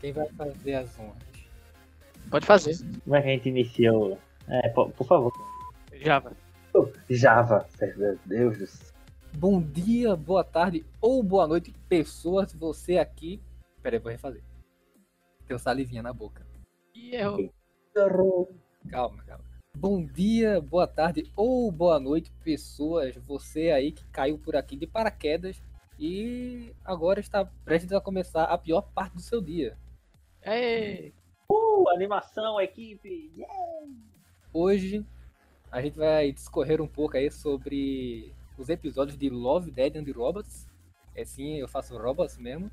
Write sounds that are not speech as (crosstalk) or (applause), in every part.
Quem vai fazer as honras? Pode fazer. Como é que a gente iniciou? É, por, por favor. Java. Java, meu Deus do céu. Bom dia, boa tarde ou boa noite, pessoas. Você aqui. Pera aí, vou refazer. Tem salivinha na boca. E eu. Calma, calma. Bom dia, boa tarde ou boa noite, pessoas. Você aí que caiu por aqui de paraquedas e agora está prestes a começar a pior parte do seu dia. Ei! Uh, animação, equipe! Yeah! Hoje a gente vai discorrer um pouco aí sobre os episódios de Love, Dead and Robots. É sim, eu faço robots mesmo.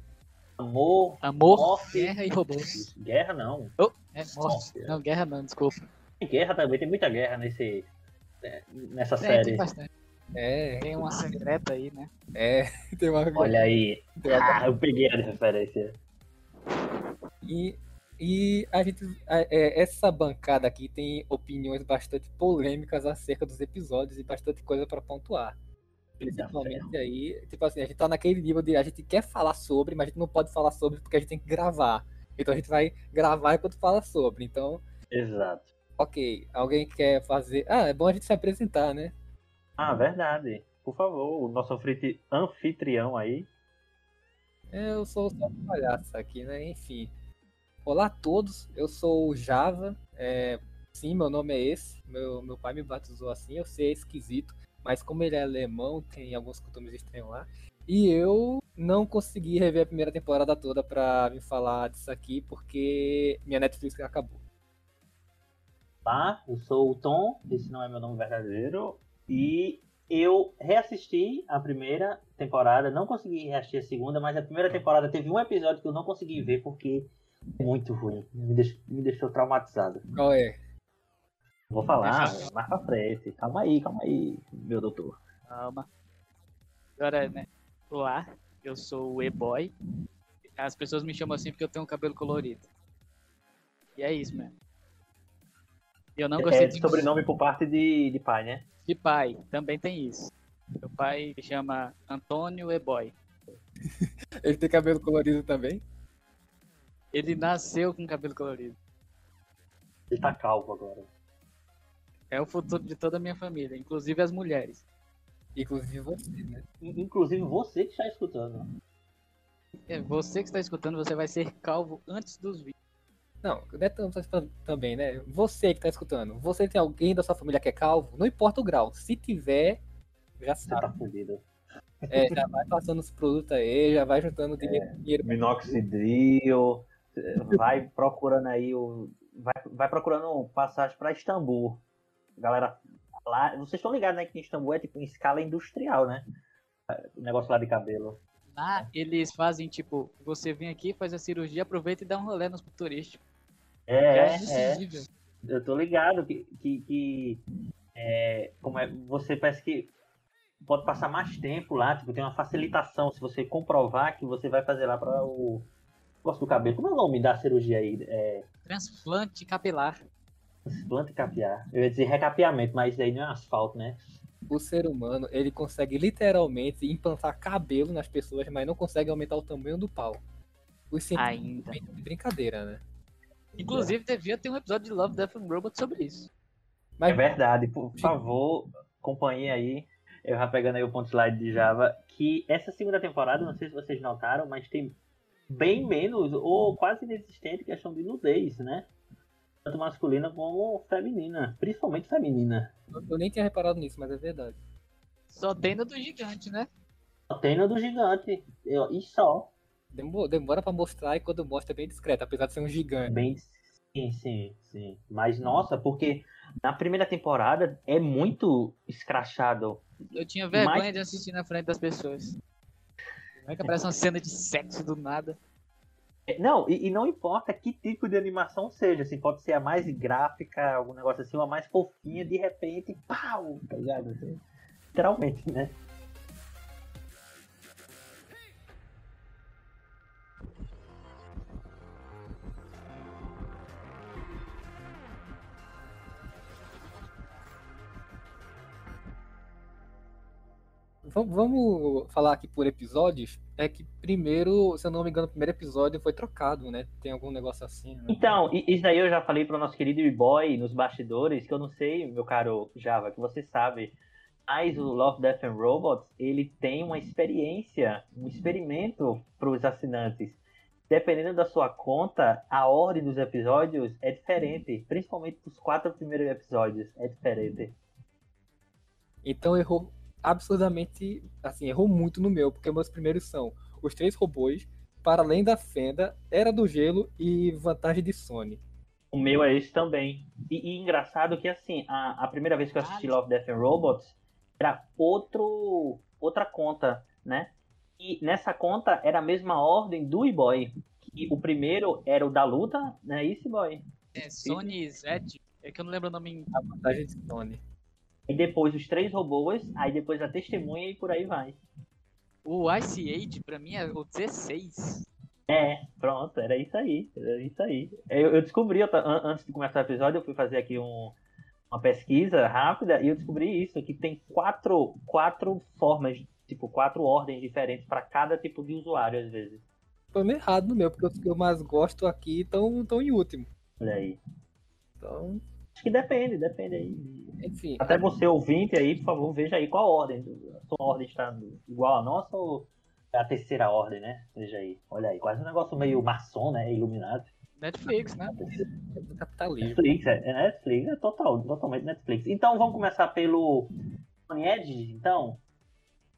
Amor, Amor, morte, guerra e robôs. guerra não. Oh, é morte. Não, guerra não, desculpa. Tem guerra também, tem muita guerra nesse, é, nessa É, série. tem bastante. É, Tem uma secreta aí, né? é. (laughs) Tem uma... Olha aí. uma- Ah, eu peguei a referência. E, e a gente, é, essa bancada aqui tem opiniões bastante polêmicas acerca dos episódios e bastante coisa para pontuar. Principalmente aí, tipo assim, a gente tá naquele nível de a gente quer falar sobre, mas a gente não pode falar sobre porque a gente tem que gravar. Então a gente vai gravar enquanto fala sobre. Então, Exato. ok, alguém quer fazer. Ah, é bom a gente se apresentar, né? Ah, verdade. Por favor, o nosso anfitri- anfitrião aí. Eu sou só um palhaço aqui, né? Enfim. Olá a todos, eu sou o Java. É, sim, meu nome é esse. Meu, meu pai me batizou assim, eu sei, é esquisito. Mas como ele é alemão, tem alguns costumes estranhos lá. E eu não consegui rever a primeira temporada toda pra me falar disso aqui, porque minha Netflix acabou. Tá? Eu sou o Tom, esse não é meu nome verdadeiro. E eu reassisti a primeira temporada, não consegui reassistir a segunda, mas a primeira temporada teve um episódio que eu não consegui ver porque muito ruim. Me deixou, me deixou traumatizado. Qual é? Vou falar mais pra frente. Calma aí, calma aí, meu doutor. Calma. Agora, né? Olá, eu sou o E-Boy. As pessoas me chamam assim porque eu tenho um cabelo colorido. E é isso, mano. E eu não gostei É de sobrenome por parte de, de pai, né? de pai, também tem isso. Meu pai se chama Antônio E-Boy. (laughs) Ele tem cabelo colorido também? Ele nasceu com cabelo colorido. Ele tá calvo agora. É o futuro de toda a minha família, inclusive as mulheres. Inclusive você, né? Inclusive você que está escutando. É, você que está escutando, você vai ser calvo antes dos vídeos. Não, não é tanto assim também, né? Você que tá escutando, você tem alguém da sua família que é calvo? Não importa o grau. Se tiver, já Você sabe. tá fudido. É, já vai passando os produtos aí, já vai juntando dinheiro. dinheiro. Minoxidil, vai procurando aí o. Vai, vai procurando passagem pra Istambul. Galera, lá. Vocês estão ligados, né? Que Istambul é tipo em escala industrial, né? O negócio lá de cabelo. Lá eles fazem tipo, você vem aqui, faz a cirurgia, aproveita e dá um rolê nos turísticos. Já É, é é. Eu tô ligado que. que, que é, como é, você parece que pode passar mais tempo lá, tipo, tem uma facilitação se você comprovar que você vai fazer lá para o negócio do cabelo. Como é o nome da cirurgia aí? É, Transplante capilar. Transplante capiar. Eu ia dizer recapeamento, mas isso aí não é asfalto, né? O ser humano, ele consegue literalmente implantar cabelo nas pessoas, mas não consegue aumentar o tamanho do pau. Os cientistas Ainda. de brincadeira, né? Inclusive, devia ter um episódio de Love, Death and Robot sobre isso. Mas É verdade, por favor, acompanhe aí. Eu já pegando aí o ponto slide de Java, que essa segunda temporada, não sei se vocês notaram, mas tem bem menos ou quase inexistente questão de nudez, né? Tanto masculina como feminina, principalmente feminina. eu- eu nem tinha reparado nisso, mas é verdade. Só tem no do gigante, né? Só tem no do gigante, eu- e só. Demora, demora pra mostrar e quando mostra é bem discreto, apesar de ser um gigante. Bem, sim, sim, sim. Mas nossa, porque na primeira temporada é muito escrachado. Eu tinha vergonha Mas- de assistir na frente das pessoas. Como é que aparece uma cena de sexo do nada? É, Não, e, e não importa que tipo de animação seja, assim, pode ser a mais gráfica, algum negócio assim, uma mais fofinha, de repente, pau, tá ligado? Assim, literalmente, né? Vamos falar aqui por episódios. é que primeiro, se eu não me engano, o primeiro episódio foi trocado, né? Tem algum negócio assim. Né? Então, isso daí eu já falei pro nosso querido E-Boy nos bastidores, que eu não sei, meu caro Java, que você sabe. Mas o Love, Death and Robots, ele tem uma experiência, um experimento pros assinantes. Dependendo da sua conta, a ordem dos episódios é diferente. Principalmente os quatro primeiros episódios é diferente. Então errou absurdamente, assim, errou muito no meu, porque meus primeiros são Os Três Robôs, Para Além da Fenda, Era do Gelo e Vantagem de Sony. O meu é esse também. E, e engraçado que, assim, a, a primeira vez que eu assisti Love, Death and Robots era outro, outra conta, né? E nessa conta era a mesma ordem do E-Boy. O primeiro era o da luta, né? Isso, boy. É Sony Z, é que eu não lembro o nome em A Vantagem de Sony. E depois os três robôs, aí depois a testemunha e por aí vai. O Ice Age, pra mim, é o 16. É, pronto, era isso aí. Era isso aí. Eu, eu descobri, eu antes de começar o episódio, eu fui fazer aqui um- uma pesquisa rápida e eu descobri isso, que tem quatro, quatro formas, tipo, quatro ordens diferentes para cada tipo de usuário, às vezes. Foi meio errado no meu, porque os que eu mais gosto aqui estão tão em último. Olha aí. Então, Acho que depende, depende aí. enfim. Até você ouvinte aí, por favor, veja aí qual a ordem. A sua ordem está igual a nossa ou é a terceira ordem, né? Veja aí. Olha aí, quase um negócio meio maçom, né? Iluminado. Netflix, né? É do capitalismo. Netflix, é, é Netflix, é total, totalmente Netflix. Então vamos começar pelo Sony Edge, então?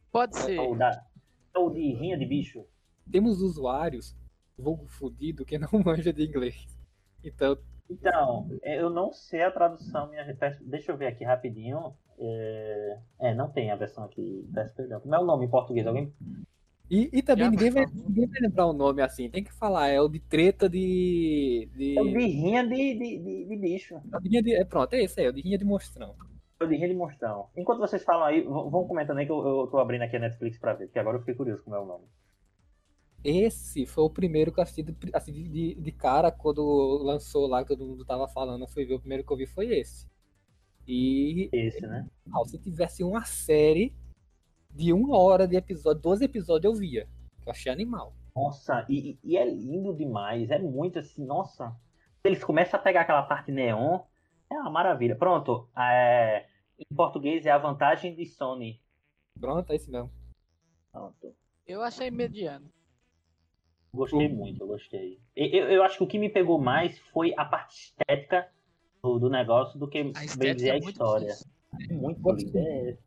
Pode ser. Ou, da, ou de rinha de bicho? Temos usuários, vulgo fudido, que não (laughs) manja de inglês. Então, Então, eu não sei a tradução, minha deixa eu ver aqui rapidinho. É, é, não tem a versão aqui, peço perdão. Como é o nome em português? Alguém E, e também Já, ninguém vai, ninguém vai lembrar o nome assim. Tem que falar, é o de treta de. de... É o de rinha de, de, de, de bicho. É o de rinha de- é, pronto, é esse aí, é o de rinha de monstrão. É o de rinha de monstrão. Enquanto vocês falam aí, vão comentando aí que eu, eu tô abrindo aqui a Netflix pra ver, porque agora eu fiquei curioso como é o nome. Esse foi o primeiro que eu assisti de, assim, de, de cara quando lançou lá, que todo mundo tava falando. Eu fui ver, o primeiro que eu vi foi esse. E Esse, né? ah, se tivesse uma série de uma hora de episódio, 12 episódios eu via. Que eu achei animal. Nossa, e, e- e é lindo demais. É muito assim, nossa. Eles começam a pegar aquela parte neon. É uma maravilha. Pronto. é, em português é a vantagem de Sony. Pronto, é esse mesmo. Pronto. Eu achei mediano. Gostei muito, eu gostei. E- Eu, eu acho que o que me pegou mais foi a parte estética do, do negócio do que A bem dizer a é muito história. difícil. É muito Gostei. lindo. É,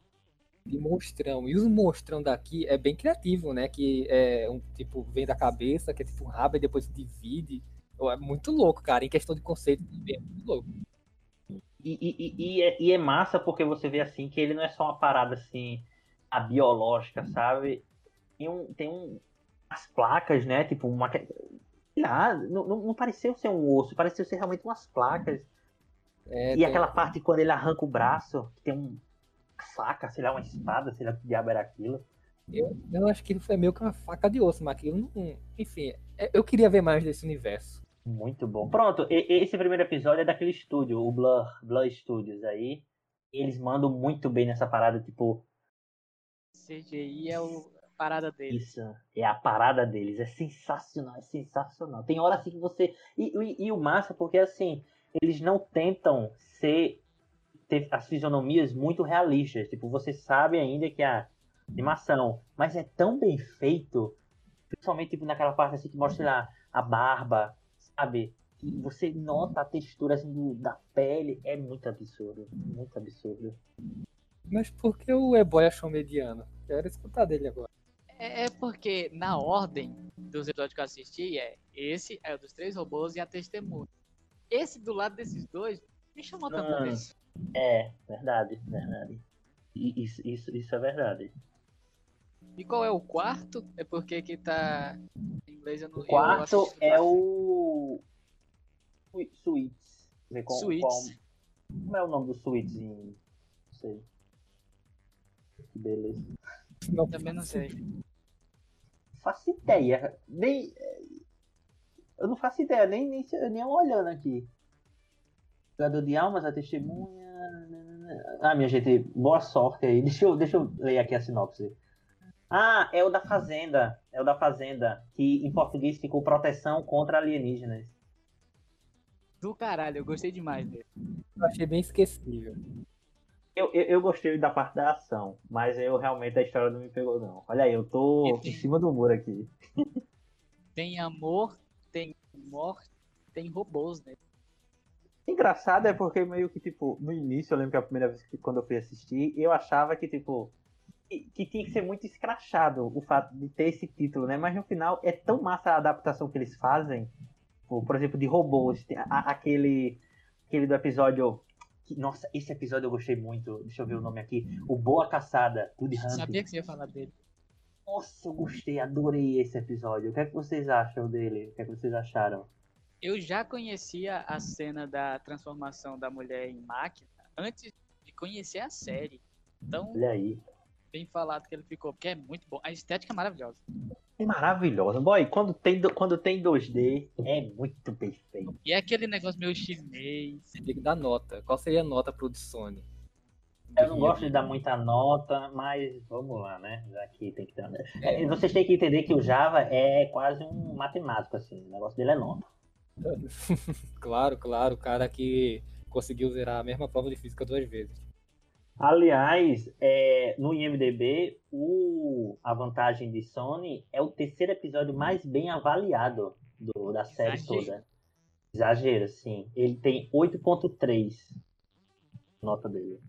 de monstrão. E os monstrão daqui é bem criativo, né? Que é um tipo, vem da cabeça, que é tipo um rabo e depois se divide. É muito louco, cara. Em questão de conceito também é muito louco. E, e- e- e é, e é massa porque você vê assim que ele não é só uma parada assim, a biológica, sabe? Tem um. Tem um. As placas, né? Tipo, uma. Sei lá, não, não, pareceu ser um osso, pareceu ser realmente umas placas. É, e tem- aquela parte quando ele arranca o braço, que tem um. uma faca, sei lá, uma espada, sei lá que diabo era aquilo. eu, eu acho que foi meio que uma faca de osso, mas aquilo não. Enfim, é- eu queria ver mais desse universo. Muito bom. Pronto, esse primeiro episódio é daquele estúdio, o Blur, Blur Studios aí. Eles mandam muito bem nessa parada, tipo, CGI é o, parada dele. Isso, é a parada deles, é sensacional, é sensacional. Tem hora assim que você. E, e- e o massa, porque assim, eles não tentam ser. ter as fisionomias muito realistas. Tipo, você sabe ainda que a animação, mas é tão bem feito, principalmente tipo, naquela parte assim que mostra lá, a barba, sabe? E você nota a textura assim, do- da pele, é muito absurdo, muito absurdo. Mas por que o E-Boy achou mediano? Quero escutar dele agora. É, é porque na ordem dos episódios que eu assisti é esse é o dos três robôs e a testemunha. Esse do lado desses dois me chamou tanta Ah. atenção. É, verdade, verdade. Isso, isso, isso é verdade. E qual é o quarto? É porque que tá em inglês eu não O quarto eu é o. Suítes. Qual- Suítes. Como é o nome do Suítes em. Não sei. Que beleza. Não, Também não sei. Faço ideia. Nem. Eu não faço ideia, nem, nem, nem olhando aqui. Jogador de almas, a testemunha. Ah, minha gente, boa sorte aí. (laughs) Deixa eu, deixa eu ler aqui a sinopse. Ah, é o da Fazenda. É o da Fazenda. Que em português ficou proteção contra alienígenas. Do caralho, eu gostei demais dele. Eu achei bem esquecível. Eu, eu, eu gostei da parte da ação, mas eu realmente a história não me pegou, não. Olha aí, eu tô em cima do muro aqui. (laughs) Tem amor, tem morte, tem robôs, né? Engraçado é porque meio que, tipo, no início, eu lembro que a primeira vez que quando eu fui assistir, eu achava que, tipo, que, que tinha que ser muito escrachado o fato de ter esse título, né? Mas no final é tão massa a adaptação que eles fazem, tipo, por exemplo, de robôs, a- aquele, aquele do episódio. Que- nossa, esse episódio eu gostei muito. Deixa eu ver o nome aqui. O Boa Caçada, Good Hunting. Sabia que você ia falar dele. Nossa, eu gostei, adorei esse episódio. O que é que vocês acham dele? O que é que vocês acharam? Eu já conhecia a cena da transformação da mulher em máquina antes de conhecer a série. Então, Olha aí. bem falado que ele ficou, porque é muito bom. A estética é maravilhosa. É maravilhoso. Boy, quando tem, do- quando tem 2D, é muito perfeito. E é aquele negócio meio chinês. Você tem que dar nota. Qual seria a nota pro de Sony? Eu não gosto de dar muita nota, mas vamos lá, né? Já que tem que dar. É. É, Vocês têm que entender que o Java é quase um matemático, assim. O negócio dele é nota. (laughs) Claro, claro. O cara que conseguiu zerar a mesma prova de física duas vezes. Aliás, é, no IMDB, o, a vantagem de Sony é o terceiro episódio mais bem avaliado do- da série Exagero. toda. Exagero, sim. Ele tem 8.3 nota dele.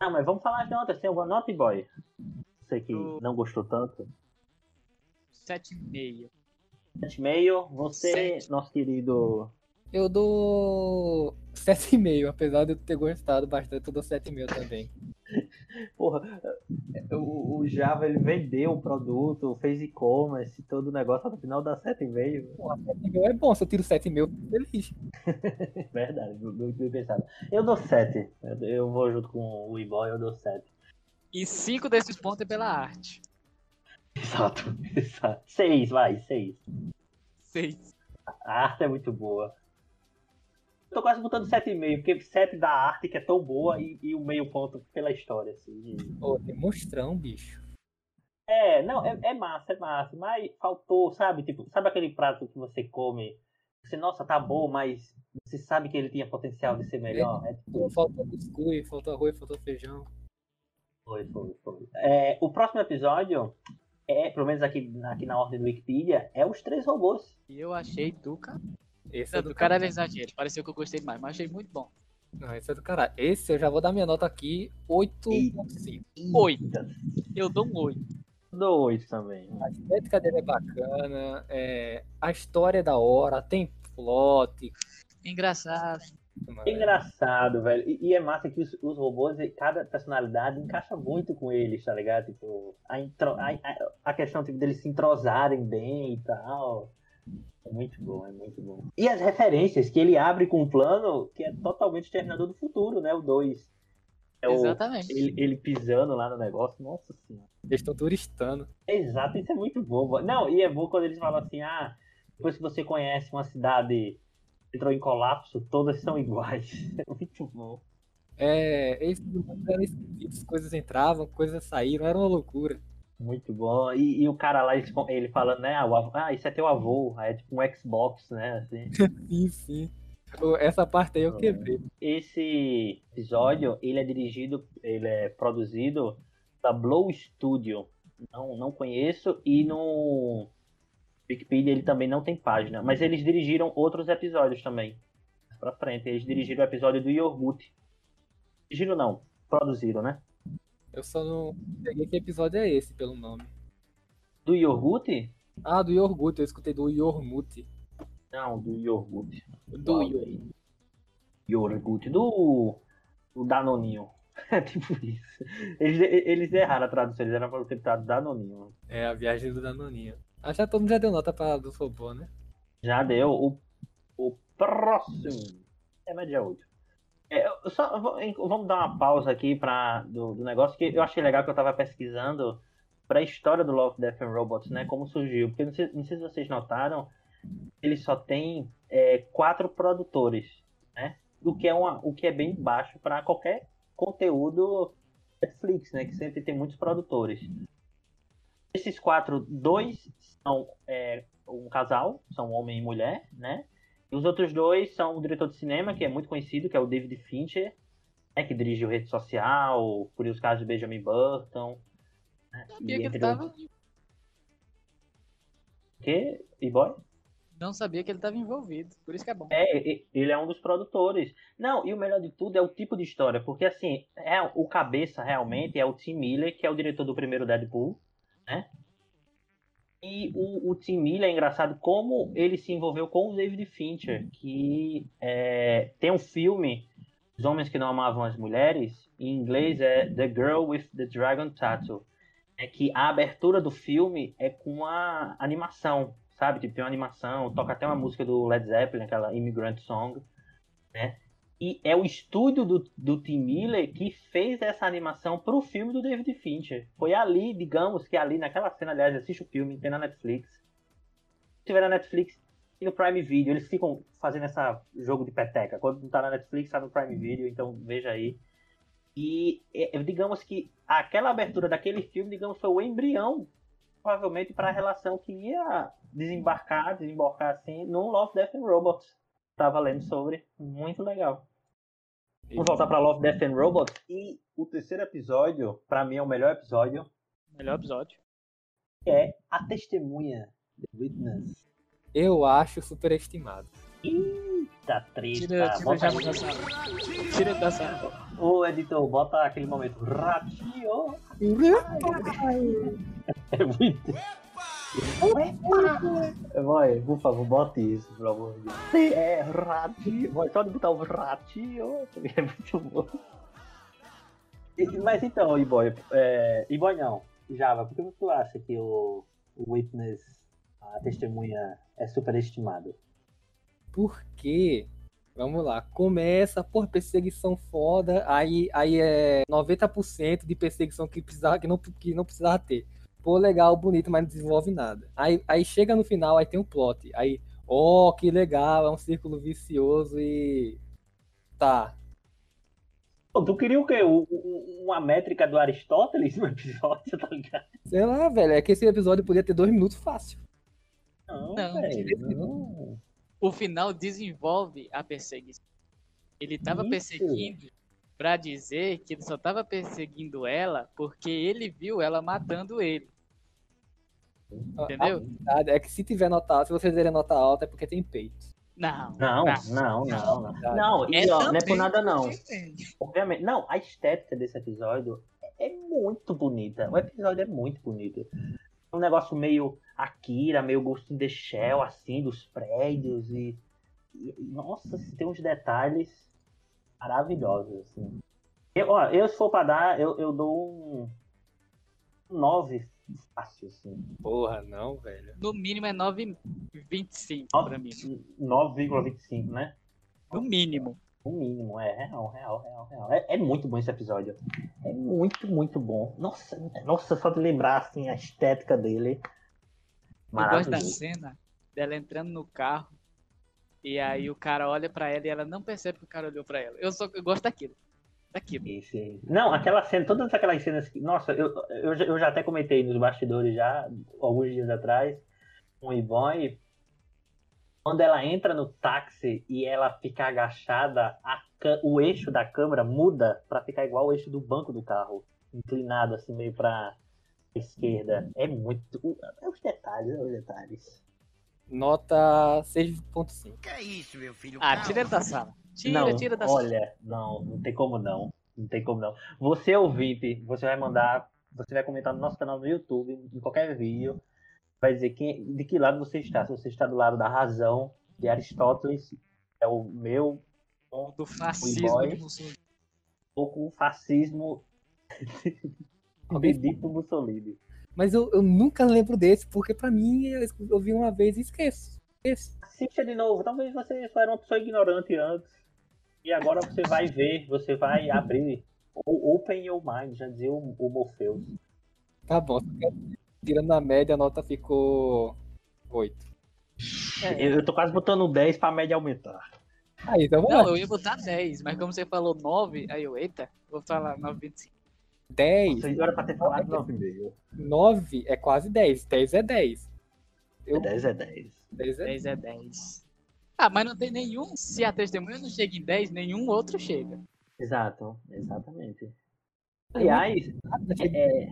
Ah, mas vamos falar as notas. Tem alguma nota, boy? Você que Eu- não gostou tanto. 7,5. 7,5. Você, nosso querido... Eu dou 7,5, apesar de eu ter gostado bastante, eu dou 7,5 também. Porra, o, o Java ele vendeu o produto, fez e-commerce, todo o negócio, no final dá 7,5. Porra, 7,5 é bom, se eu tiro 7,5, eu fico feliz. (laughs) Verdade, muito bem pensado. Eu dou 7. Eu, vou junto com o E-Boy, eu dou 7. E 5 desses pontos é pela arte. Exato, (laughs) exato. 6, vai, 6. 6. A arte é muito boa. Tô quase botando 7,5, porque 7 da arte que é tão boa e, e o meio ponto pela história, assim. de- Pô, tem monstrão, bicho. É, não, é, é massa, é massa, mas faltou, sabe? Tipo, sabe aquele prato que você come? Você, nossa, tá bom, mas você sabe que ele tinha potencial de ser melhor? É, tipo, Pô, faltou cuscuz, faltou arroz, faltou feijão. Foi, foi, foi. É, o próximo episódio é, pelo menos aqui, aqui na ordem do Wikipedia, é os três robôs. E eu achei do cara. Esse Não, é do do cara era exagero. Pareceu que eu gostei mais, mas achei muito bom. Não, esse é do caralho. Esse eu já vou dar minha nota aqui, 8.5. 8. Eita, Eu dou um 8. Dou oito também. A estética dele é bacana, é, a história é da hora, tem plot. Engraçado. mano. É engraçado, velho. E, e é massa que os, os robôs, cada personalidade encaixa muito com eles, tá ligado? Tipo, a, intro- a, a- a questão tipo, deles se entrosarem bem e tal. É muito bom, é muito bom. E as referências que ele abre com um plano que é totalmente Exterminador do Futuro, né? O 2. É o, Exatamente. ele, ele pisando lá no negócio. Nossa senhora. Eles estão turistando. Exato, isso é muito bom. bo- Não, e é bom quando eles falam assim, ah, depois que você conhece uma cidade que entrou em colapso, todas são iguais. (laughs) É muito bom. É, eles eram esquisitos, coisas entravam, coisas saíram, era uma loucura. Muito bom. E, e o cara lá, ele, falando, né, ah, ah, isso é teu avô, é tipo um Xbox, né, assim. (laughs) Sim, sim. Essa parte aí eu quebrei. Esse episódio, ele é dirigido, ele é produzido da Blow Studio. Não, não conheço e no Wikipedia ele também não tem página, mas eles dirigiram outros episódios também. Pra frente, eles dirigiram o episódio do Iogurte. Dirigiram não, produziram, né? Eu só não peguei que episódio é esse pelo nome. Do Iogurte? Ah, do Yorgut, eu escutei do Yormut. Não, do Iogurte. Do? Yuri. Iogurte, do, do Danoninho. (laughs) É tipo isso. Eles, eles erraram a tradução, eles eram para ter dado Danoninho. É, a viagem do Danoninho. Acho que todo mundo já deu nota pra dos robôs, né? Já deu. O, o próximo é média 8. É, só, vamos dar uma pausa aqui pra, do, do negócio, que eu achei legal que eu tava pesquisando pra história do Love, Death and Robots, né? Como surgiu. Porque não sei, não sei se vocês notaram, ele só tem é, quatro produtores, né? O que é, uma, o que é bem baixo para qualquer conteúdo Netflix, né? Que sempre tem muitos produtores. Esses quatro, dois são é, um casal, são homem e mulher, né? E os outros dois são o diretor de cinema, que é muito conhecido, que é o David Fincher, né, que dirigiu Rede Social, Curiosos Casos de Benjamin Burton. Né? Sabia E que ele tava. outros- Que? E-boy? Não sabia que ele tava envolvido. Por isso que é bom. É, e- ele é um dos produtores. Não, e o melhor de tudo é o tipo de história, porque assim, é o cabeça realmente é o Tim Miller, que é o diretor do primeiro Deadpool, né? E o, o Tim Miller é engraçado como ele se envolveu com o David Fincher, que é, tem um filme, Os Homens que Não Amavam as Mulheres, em inglês é The Girl with the Dragon Tattoo. É que a abertura do filme é com uma animação, sabe? Tipo, tem uma animação, toca até uma música do Led Zeppelin, aquela Immigrant Song, né? E é o estúdio do, do Tim Miller que fez essa animação pro filme do David Fincher. Foi ali, digamos que ali, naquela cena, aliás, assiste o filme, tem na Netflix. Se tiver na Netflix e no Prime Video, eles ficam fazendo esse jogo de peteca. Quando não tá na Netflix, tá no Prime Video, então veja aí. E é, digamos que aquela abertura daquele filme, digamos, foi o embrião, provavelmente, para a relação que ia desembarcar, desembarcar assim, no Love, Death and Robots. Tava lendo sobre, muito legal. Vamos voltar para Love, Death and Robots. E o terceiro episódio, para mim, é o melhor episódio, Melhor episódio. que é A Testemunha, The Witness. Eu acho superestimado. Eita, treta. Tira, tira Bota já aí. da sala. Tira da sala. Ô, editor, bota aquele momento. Ratinho. É muito. Vai, por favor, bote isso, pelo amor de Deus. É, ratinho. Vai só de botar o ratinho. (laughs) É muito bom. E- Mas então, E-Boy, é, E-Boy não, Java, por que tu acha que o, o Witness, a testemunha, é superestimado? Porque, vamos lá, começa por perseguição foda, aí, aí é 90% de perseguição que, precisava, que, não, que não precisava ter. Pô, legal, bonito, mas não desenvolve nada. Aí, aí chega no final, aí tem um plot. Aí, ó, que legal, é um círculo vicioso e. Tá. Pô, tu queria o quê? O- o- uma métrica do Aristóteles no episódio, (laughs) tá ligado? Sei lá, velho, é que esse episódio podia ter dois minutos fácil. Não, Não, velho. Não. O final desenvolve a perseguição. Ele tava Isso. perseguindo pra dizer que ele só tava perseguindo ela porque ele viu ela matando ele. Entendeu? É que se tiver nota alta, se vocês derem nota alta, é porque tem peito. Não. Não, não, não, não. Não, e É ó, não é por nada não. Obviamente. Não, a estética desse episódio é é muito bonita. O episódio é muito bonito. Um negócio meio Akira, meio Ghost in the Shell, assim, dos prédios e. e- nossa, tem uns detalhes maravilhosos, assim. Eu, ó, eu se for pra dar, eu, eu dou um. 9 fácil, assim. Porra, não, velho. No mínimo é 9,25 pra mim. 9,25, né? No mínimo. O mínimo, é real, real, real, real. É, é muito bom esse episódio. É muito, muito bom. Nossa, nossa, só de lembrar assim a estética dele. Eu gosto da Maravilhoso. cena dela entrando no carro e aí o cara olha pra ela e ela não percebe que o cara olhou pra ela. Eu só eu gosto daquilo. Daquilo. Esse- Não, aquela cena, todas aquelas cenas que. Nossa, eu, eu, eu já até comentei nos bastidores já, alguns dias atrás, com o Ivone. Quando ela entra no táxi e ela fica agachada, a o eixo da câmera muda pra ficar igual o eixo do banco do carro. Inclinado assim, meio pra esquerda. É muito. É os detalhes, é os detalhes. Nota 6.5. Que é isso, meu filho? Ah, Calma. tira ele da sala. Tira, não, tira da sala. olha, não, não tem como não. Não tem como não. Você ouvinte, você vai mandar, você vai comentar no nosso canal no YouTube, em qualquer vídeo, vai dizer quem, de que lado você está. Se você está do lado da razão de Aristóteles, é o meu, Do fascismo boy. de Mussolini. ou com o fascismo (laughs) bendito Mussolini. Mas eu, eu nunca lembro desse, porque pra mim eu, vi uma vez e esqueço. Esqueço. Assista de novo, talvez você só era uma pessoa ignorante antes. E agora você vai ver, você vai abrir. o- Open your mind, já dizia o, o Morpheus. Tá bom. Tirando a média, a nota ficou 8. É. Eu, tô quase botando 10 pra média aumentar. Aí, então Não, eu ia botar 10, mas como você falou 9, aí eu, eita, vou falar 9,25. 10. Vocês era pra ter falado 9,5. 9 é quase 10. 10 é 10. Eu, 10 é 10. 10 é 10 é 10. Ah, mas não tem nenhum. Se a testemunha não chega em 10, nenhum outro chega. Exato, exatamente. Aliás, é,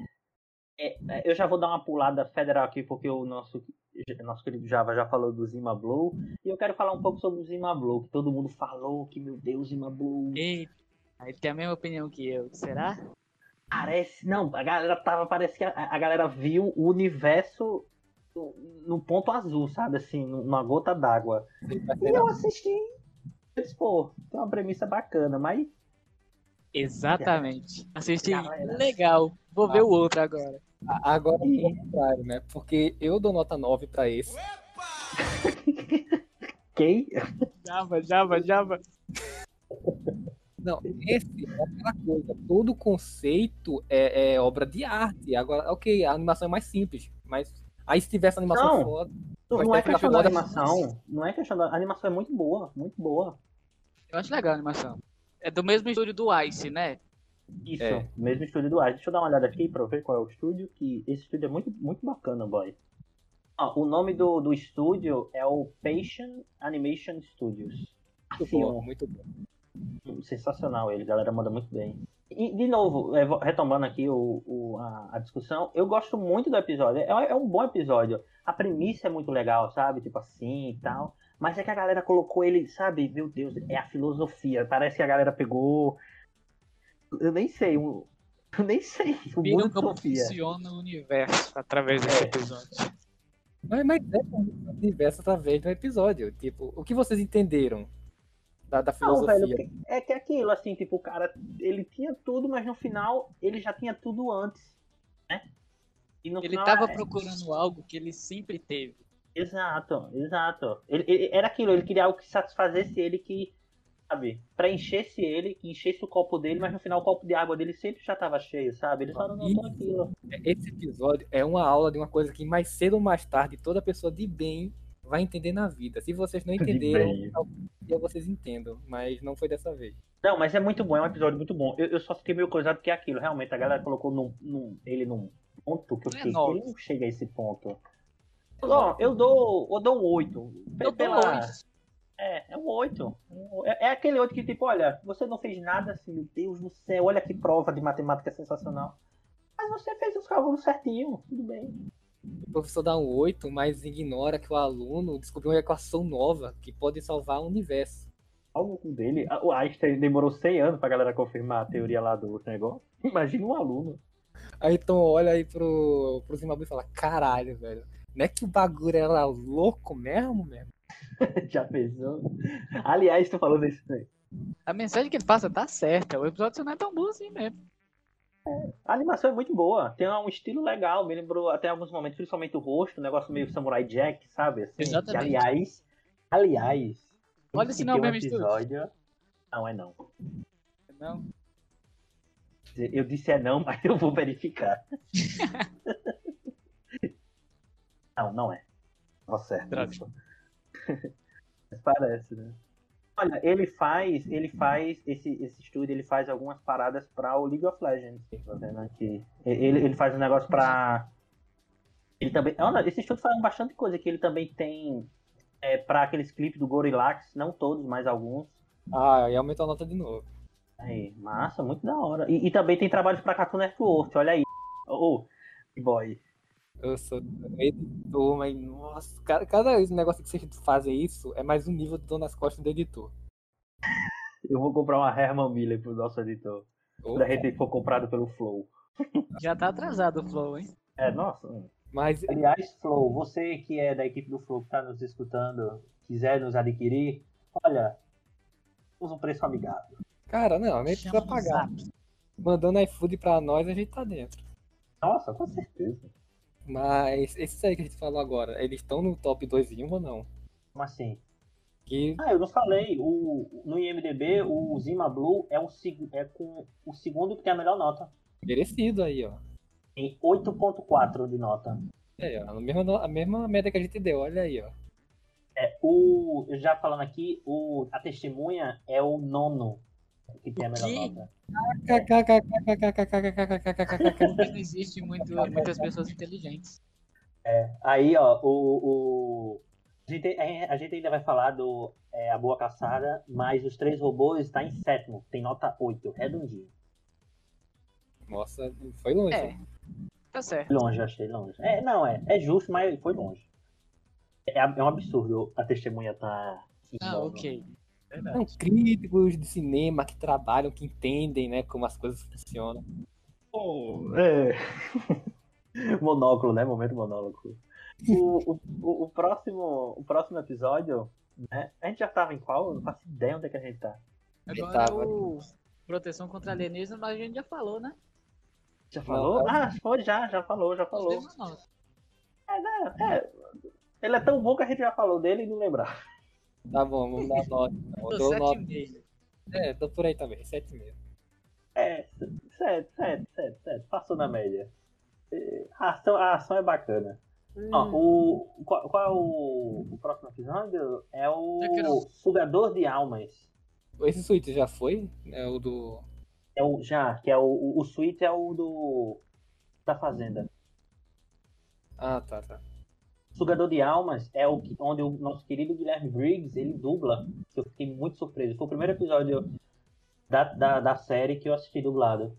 é, é, eu já vou dar uma pulada federal aqui, porque o nosso, nosso querido Java já falou do Zima Blue. E eu quero falar um pouco sobre o Zima Blue, que todo mundo falou que, meu Deus, Zima Blue. Eita, ele tem a mesma opinião que eu. Será? Parece. Não, a galera tava. Parece que a, a galera viu o universo no, no ponto azul, sabe? Assim, numa gota d'água. E eu assisti. Disse, pô, tem uma premissa bacana, mas Exatamente. Assisti. Galera. Legal. Vou ver o outro agora. Agora é o contrário, né? Porque eu dou nota 9 pra esse. (laughs) quem? Java, Java, Java. Não, esse é aquela coisa. Todo conceito é, é obra de arte. Agora, ok, a animação é mais simples, mas aí se tivesse animação Não. foda. Não, é questão da animação. Não é questão da. A animação é muito boa, muito boa. Eu acho legal a animação. É do mesmo estúdio do Ice, né? Isso, É. mesmo estúdio do Ar. Deixa eu dar uma olhada aqui pra eu ver qual é o estúdio, que esse estúdio é muito, muito bacana, boy. Ó, o nome do, do estúdio é o Patient Animation Studios. Muito Assim, bom, muito bom. Sensacional ele, a galera manda muito bem. E, de novo, é, retomando aqui o, o- a, a discussão, eu gosto muito do episódio. É, é um bom episódio. A premissa é muito legal, sabe? Tipo assim e tal. Mas é que a galera colocou ele, sabe? Meu Deus, é a filosofia. Parece que a galera pegou. Eu nem sei. Um... (laughs) Eu nem sei. O Viram mundo como Sofia. funciona o universo através desse É. episódio. Mas, mas é um universo através do episódio. Tipo, o que vocês entenderam da, da Não, filosofia? velho, porque é que é aquilo, assim, tipo, o cara, ele tinha tudo, mas no final ele já tinha tudo antes, né? E no Ele final, tava é- procurando algo que ele sempre teve. Exato, exato. Ele, ele- era aquilo, ele queria algo que satisfazesse ele, que, sabe, preenchesse ele, que enchesse o copo dele, mas no final o copo de água dele sempre já tava cheio, sabe? Ele só não notou aquilo. Esse episódio é uma aula de uma coisa que mais cedo ou mais tarde toda pessoa de bem vai entender na vida. Se vocês não (laughs) De entenderam, dia vocês entendam, mas não foi dessa vez. Não, mas é muito bom, é um episódio muito bom. Eu, eu só fiquei meio coisado porque é aquilo, realmente, a galera colocou num, num- ele num ponto que eu é fiquei, nove. ele não chega a esse ponto. Ó, eu dou, eu dou um 8. Eu Pela-. É, é um 8. É, é aquele 8 que, tipo, olha, você não fez nada assim, meu Deus do céu, olha que prova de matemática sensacional. Mas você fez os cálculos certinho, tudo bem. O professor dá um 8, mas ignora que o aluno descobriu uma equação nova que pode salvar o universo. Olha o cu dele. O Einstein demorou 100 anos pra galera confirmar a teoria lá do negócio. (laughs) Imagina um aluno. Aí então olha aí pro, pro Zimbabwe e fala, caralho, velho. Não é que o bagulho era louco mesmo, mesmo? (laughs) Já pensou? Aliás, tu falou desse. A mensagem que ele passa tá certa. O episódio não é tão bom assim mesmo. A animação é muito boa, tem um estilo legal, me lembrou até alguns momentos, principalmente o rosto, um negócio meio Samurai Jack, sabe? Assim, Exatamente. que, aliás, aliás, Olha se não é o um mesmo episódio. Não é não. Não. Eu disse é não, (laughs) mas eu vou verificar. (laughs) não, não é. Tava certo. Droga. isso. (laughs) Mas parece, né? Olha, ele faz, ele faz esse, esse estúdio, ele faz algumas paradas para o League of Legends. Tá vendo aqui? Ele, ele faz um negócio para ele também, olha, esse estúdio faz bastante coisa que ele também tem é, para aqueles clipes do Gorillax, não todos, mas alguns. Ah, e aumentou a nota de novo. Aí, massa, muito da hora. E, e também tem trabalhos pra Cartoon Network, olha aí. Oh, boy. Eu sou editor, mas nossa, cada, cada negócio que vocês fazem isso é mais um nível de dor nas costas do editor. Eu vou comprar uma Herman Miller pro nosso editor. Quando a Opa, gente for comprado pelo Flow. (laughs) Já tá atrasado o flow, hein? É, nossa. Mas Aliás, Flow, você que é da equipe do Flow que tá nos escutando, quiser nos adquirir, olha, usa um preço amigável. Cara, não, nem precisa pagar. Mandando iFood pra nós, a gente tá dentro. Nossa, com certeza. Mas esses aí que a gente falou agora, eles estão no top 2 em um ou não? Como assim? Que Ah, eu não falei. O, no IMDB, o Zima Blue é, um, é com o segundo que tem a melhor nota. merecido aí, ó. Tem 8.4 de nota. É, ó, a mesma, a mesma média que a gente deu, olha aí, ó. É, o, já falando aqui, o, a testemunha é o nono. Que tem a melhor nota. Não existe muito, (laughs) muitas pessoas inteligentes. Aí, ó, o, o... A, gente, a gente ainda vai falar do é, A Boa Caçada, mas os três robôs está em sétimo, tem nota 8, redondinho. Nossa, foi longe. É. Tá certo. Longe, eu achei longe. É, não, é, é justo, mas foi longe. É, é um absurdo a testemunha tá. Ah, nono. Ok. São Verdade. críticos de cinema que trabalham, que entendem, né, como as coisas funcionam. Pô, é. (laughs) monóculo, né? Momento monóculo. O, o, o, próximo, o próximo episódio, né? A gente já tava em qual? Eu não faço ideia onde é que a gente tá. Agora Tava. o proteção contra alienígenas, mas a gente já falou, né? Já falou? Não, Ah, foi, já, já falou, já falou. Uma nota. É, ele é tão bom que a gente já falou dele e não lembrar. Tá bom, vamos dar nota. então. (laughs) Eu dou nota. 7,5. É, tô por aí também, 7,5. É, sete, sete, sete, sete. Passou na média. A ação, a ação é bacana. Ó, o, qual, qual é o, o próximo episódio? É o Eu quero- Sugador de Almas. Esse suíte já foi? É o do. É o, já, que é o, o, o suíte é o do. Da Fazenda. Ah, tá, tá. Sugador de Almas é o que, onde o nosso querido Guilherme Briggs ele dubla. que Eu fiquei muito surpreso. Foi o primeiro episódio da, da, da série que eu assisti dublado.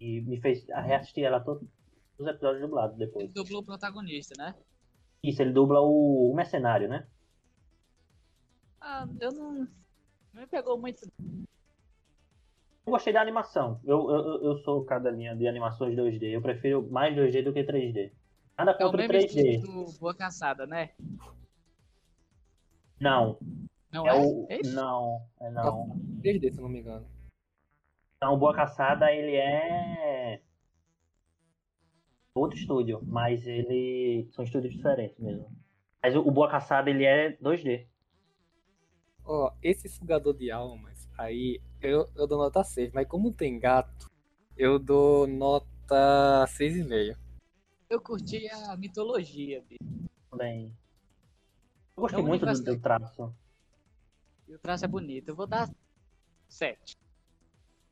E me fez reassistir ela todos os episódios dublados Ele depois. dublou o protagonista, né? Isso, ele dubla o, o mercenário, né? Ah, eu não. Não me pegou muito. Eu gostei da animação. Eu, eu, eu- sou cadelinha de animações 2D. Eu prefiro mais 2D do que 3D. Nada É o contra o mesmo 3D. estilo do Boa Caçada, né? Não, Não é é? o. É isso? Não, é não. 3D, se eu não me engano. Então, o Boa Caçada, ele é. Outro estúdio, mas ele. São estúdios diferentes mesmo. Mas o, o Boa Caçada, ele é 2D. Ó, esse sugador de almas, aí eu, eu dou nota 6, mas como tem gato, eu dou nota 6,5. Eu curti a mitologia, bicho. Também. Eu gostei É muito do, do traço. E o traço é bonito. Eu vou dar 7.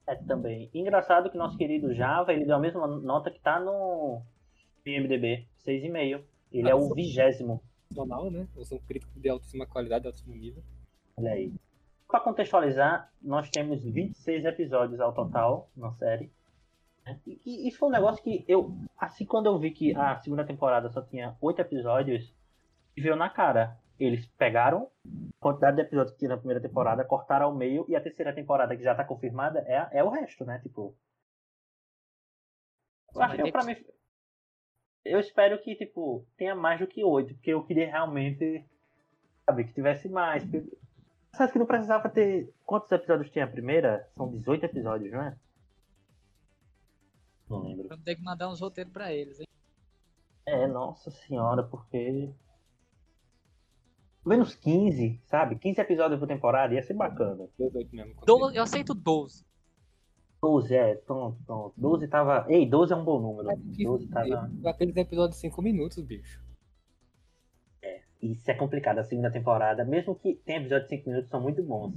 É, também. Engraçado que nosso querido Java, ele deu a mesma nota que tá no IMDB, 6,5. Ele é o vigésimo. Profissional, né? Eu sou um crítico de altíssima qualidade, de altíssimo nível. Olha aí. Para contextualizar, nós temos 26 episódios ao total na série. E, e- foi um negócio que eu, assim, quando eu vi que a segunda temporada só tinha 8 episódios, me veio na cara. Eles pegaram a quantidade de episódios que tinha na primeira temporada, cortaram ao meio, e a terceira temporada, que já tá confirmada, é, é o resto, né? Tipo. Eu, acho, ter pra mim, eu espero que, tipo, tenha mais do que 8, porque eu queria realmente, sabe, que tivesse mais. porque- Sabe que não precisava ter. Quantos episódios tinha a primeira? São 18 episódios, não é? Não lembro. Vamos ter que mandar uns roteiros pra eles, hein? É, nossa senhora, porque. Pelo menos 15, sabe? 15 episódios por temporada ia ser bacana. 18 mesmo. com Doze- eu aceito 12. 12, é, pronto, pronto. 12 tava. Ei, 12 é um bom número. certeza. 12 tava. Aqueles episódios de 5 minutos, bicho. Isso é complicado, a segunda temporada. Mesmo que tenha episódios de 5 minutos, são muito bons.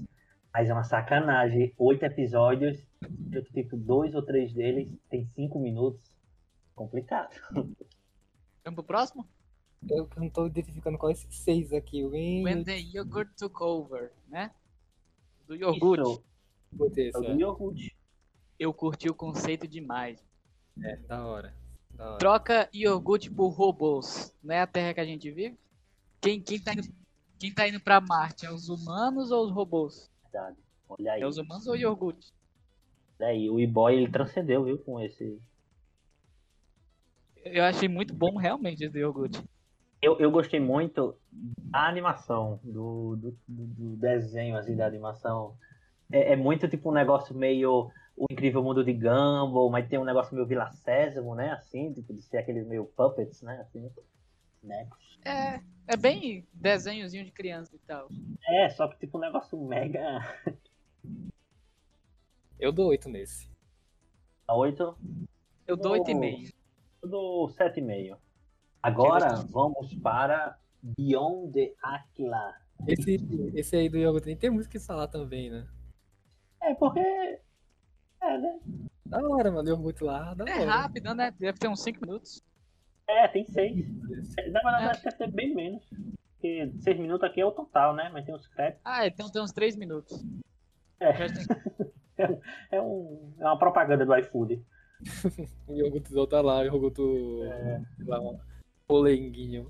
Mas é uma sacanagem. 8 episódios, eu, tipo, dois ou três deles tem 5 minutos. Complicado. Vamos pro próximo? Eu não tô identificando qual é esse 6 aqui. O When the Yogurt Took Over, né? Do iogurte. Isso, é o do é. iogurte. Eu curti o conceito demais. É, da hora. Da hora. Troca iogurte por robôs. Não é a Terra que a gente vive? Quem, quem, tá, indo, quem tá indo pra Marte? É os humanos ou os robôs? Verdade. Olha aí. É os humanos ou o iogurte? Olha aí. O e-boy ele transcendeu, viu, com esse. Eu achei muito bom realmente esse do iogurte. Eu, eu gostei muito da animação, do, do, do- do desenho, assim, da animação. É, é muito tipo um negócio meio o incrível mundo de Gumball, mas tem um negócio meio Vila Sésamo, né? Assim, tipo, de ser aqueles meio puppets, né? Assim, né? É, é bem desenhozinho de criança e tal. É, só que tipo um negócio mega. Eu dou 8 nesse. 8, Eu dou Oh. 8,5. eu dou 7,5. Agora gostou? vamos para Beyond the Aquila. Esse, esse aí do nem tem música que falar também, né? É, porque. É, né? Da hora, mano. Eu muito lá. Da É hora. rápido, né? Deve ter uns 5 minutos. É, tem seis. Na verdade, É. acho que deve ter bem menos. Porque seis minutos aqui é o total, né? Mas tem os créditos. Ah, então tem uns 3 minutos. É. Tem- (laughs) É, um, é uma propaganda do iFood. (laughs) O iogurtezão tá lá, o iogurte. sei lá, um polenguinho.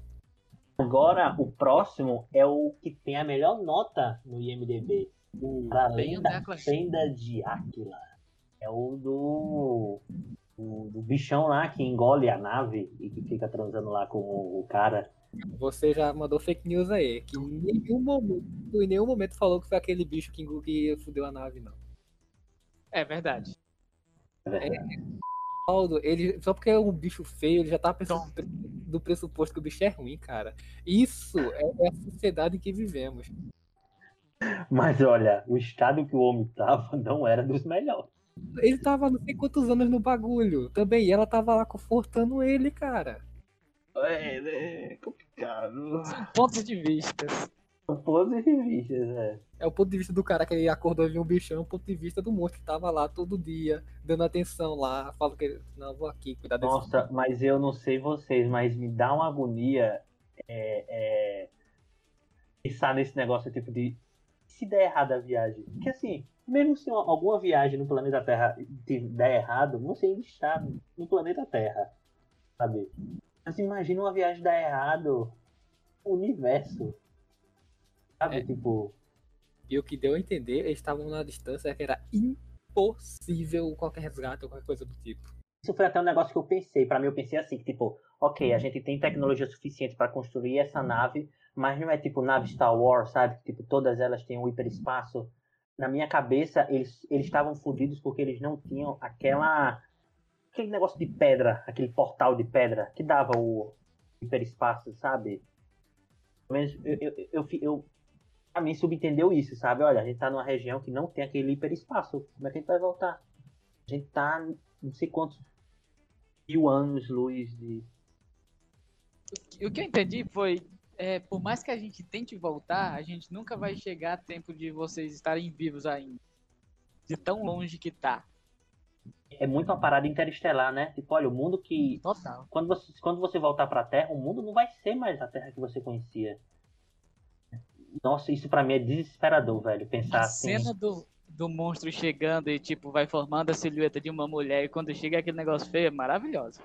Agora, o próximo é o que tem a melhor nota no IMDB. Bem além da fenda de Áquila. É o do, do. do bichão lá que engole a nave e que fica transando lá com o, o cara. Você já mandou fake news aí, que em nenhum momento, em nenhum momento falou que foi aquele bicho que, que fudeu a nave, não. É verdade. Aldo, ele, só porque é um bicho feio, ele já tá pensando do pressuposto que o bicho é ruim, cara. Isso é, é a sociedade em que vivemos. Mas olha, o estado que o homem tava não era dos melhores. Ele tava não sei quantos anos no bagulho também, e ela tava lá confortando ele, cara. É, é complicado. Pontos de vista. Pontos de vista, é. É o ponto de vista do cara que acordou e viu um bichão, é o ponto de vista do monstro que tava lá todo dia, dando atenção lá, fala que ele, não, vou aqui cuidar desse Nossa, mas eu não sei vocês, mas me dá uma agonia é, é, pensar nesse negócio tipo de se der errado a viagem. Porque assim, mesmo se uma- alguma viagem no planeta Terra te- der errado, você ainda está no planeta Terra, sabe? Mas imagina uma viagem dar errado no universo. Sabe, É. tipo... E o que deu a entender, eles estavam numa distância que era impossível qualquer resgate ou qualquer coisa do tipo. Isso foi até um negócio que eu pensei. Pra mim, eu pensei assim, que tipo, ok, a gente tem tecnologia suficiente pra construir essa nave, mas não é tipo nave Star Wars, sabe? Que tipo, todas elas têm um hiperespaço. Na minha cabeça, eles eles estavam fodidos porque eles não tinham aquela aquele negócio de pedra, aquele portal de pedra que dava o hiperespaço, sabe? Pelo menos eu, eu, eu, eu, pra mim subentendeu isso, sabe? Olha, a gente tá numa região que não tem aquele hiperespaço. Como é que a gente vai voltar? A gente tá não sei quantos mil anos luz de. O que eu entendi foi, é, por mais que a gente tente voltar, a gente nunca vai chegar a tempo de vocês estarem vivos ainda. De tão longe que tá. É muito uma parada interestelar, né? Tipo, olha, o mundo que. Total. Quando você, quando você voltar pra Terra, o mundo não vai ser mais a Terra que você conhecia. Nossa, isso pra mim é desesperador, velho. Pensar A assim. cena do, do monstro chegando e, tipo, vai formando a silhueta de uma mulher e quando chega aquele negócio feio é maravilhoso.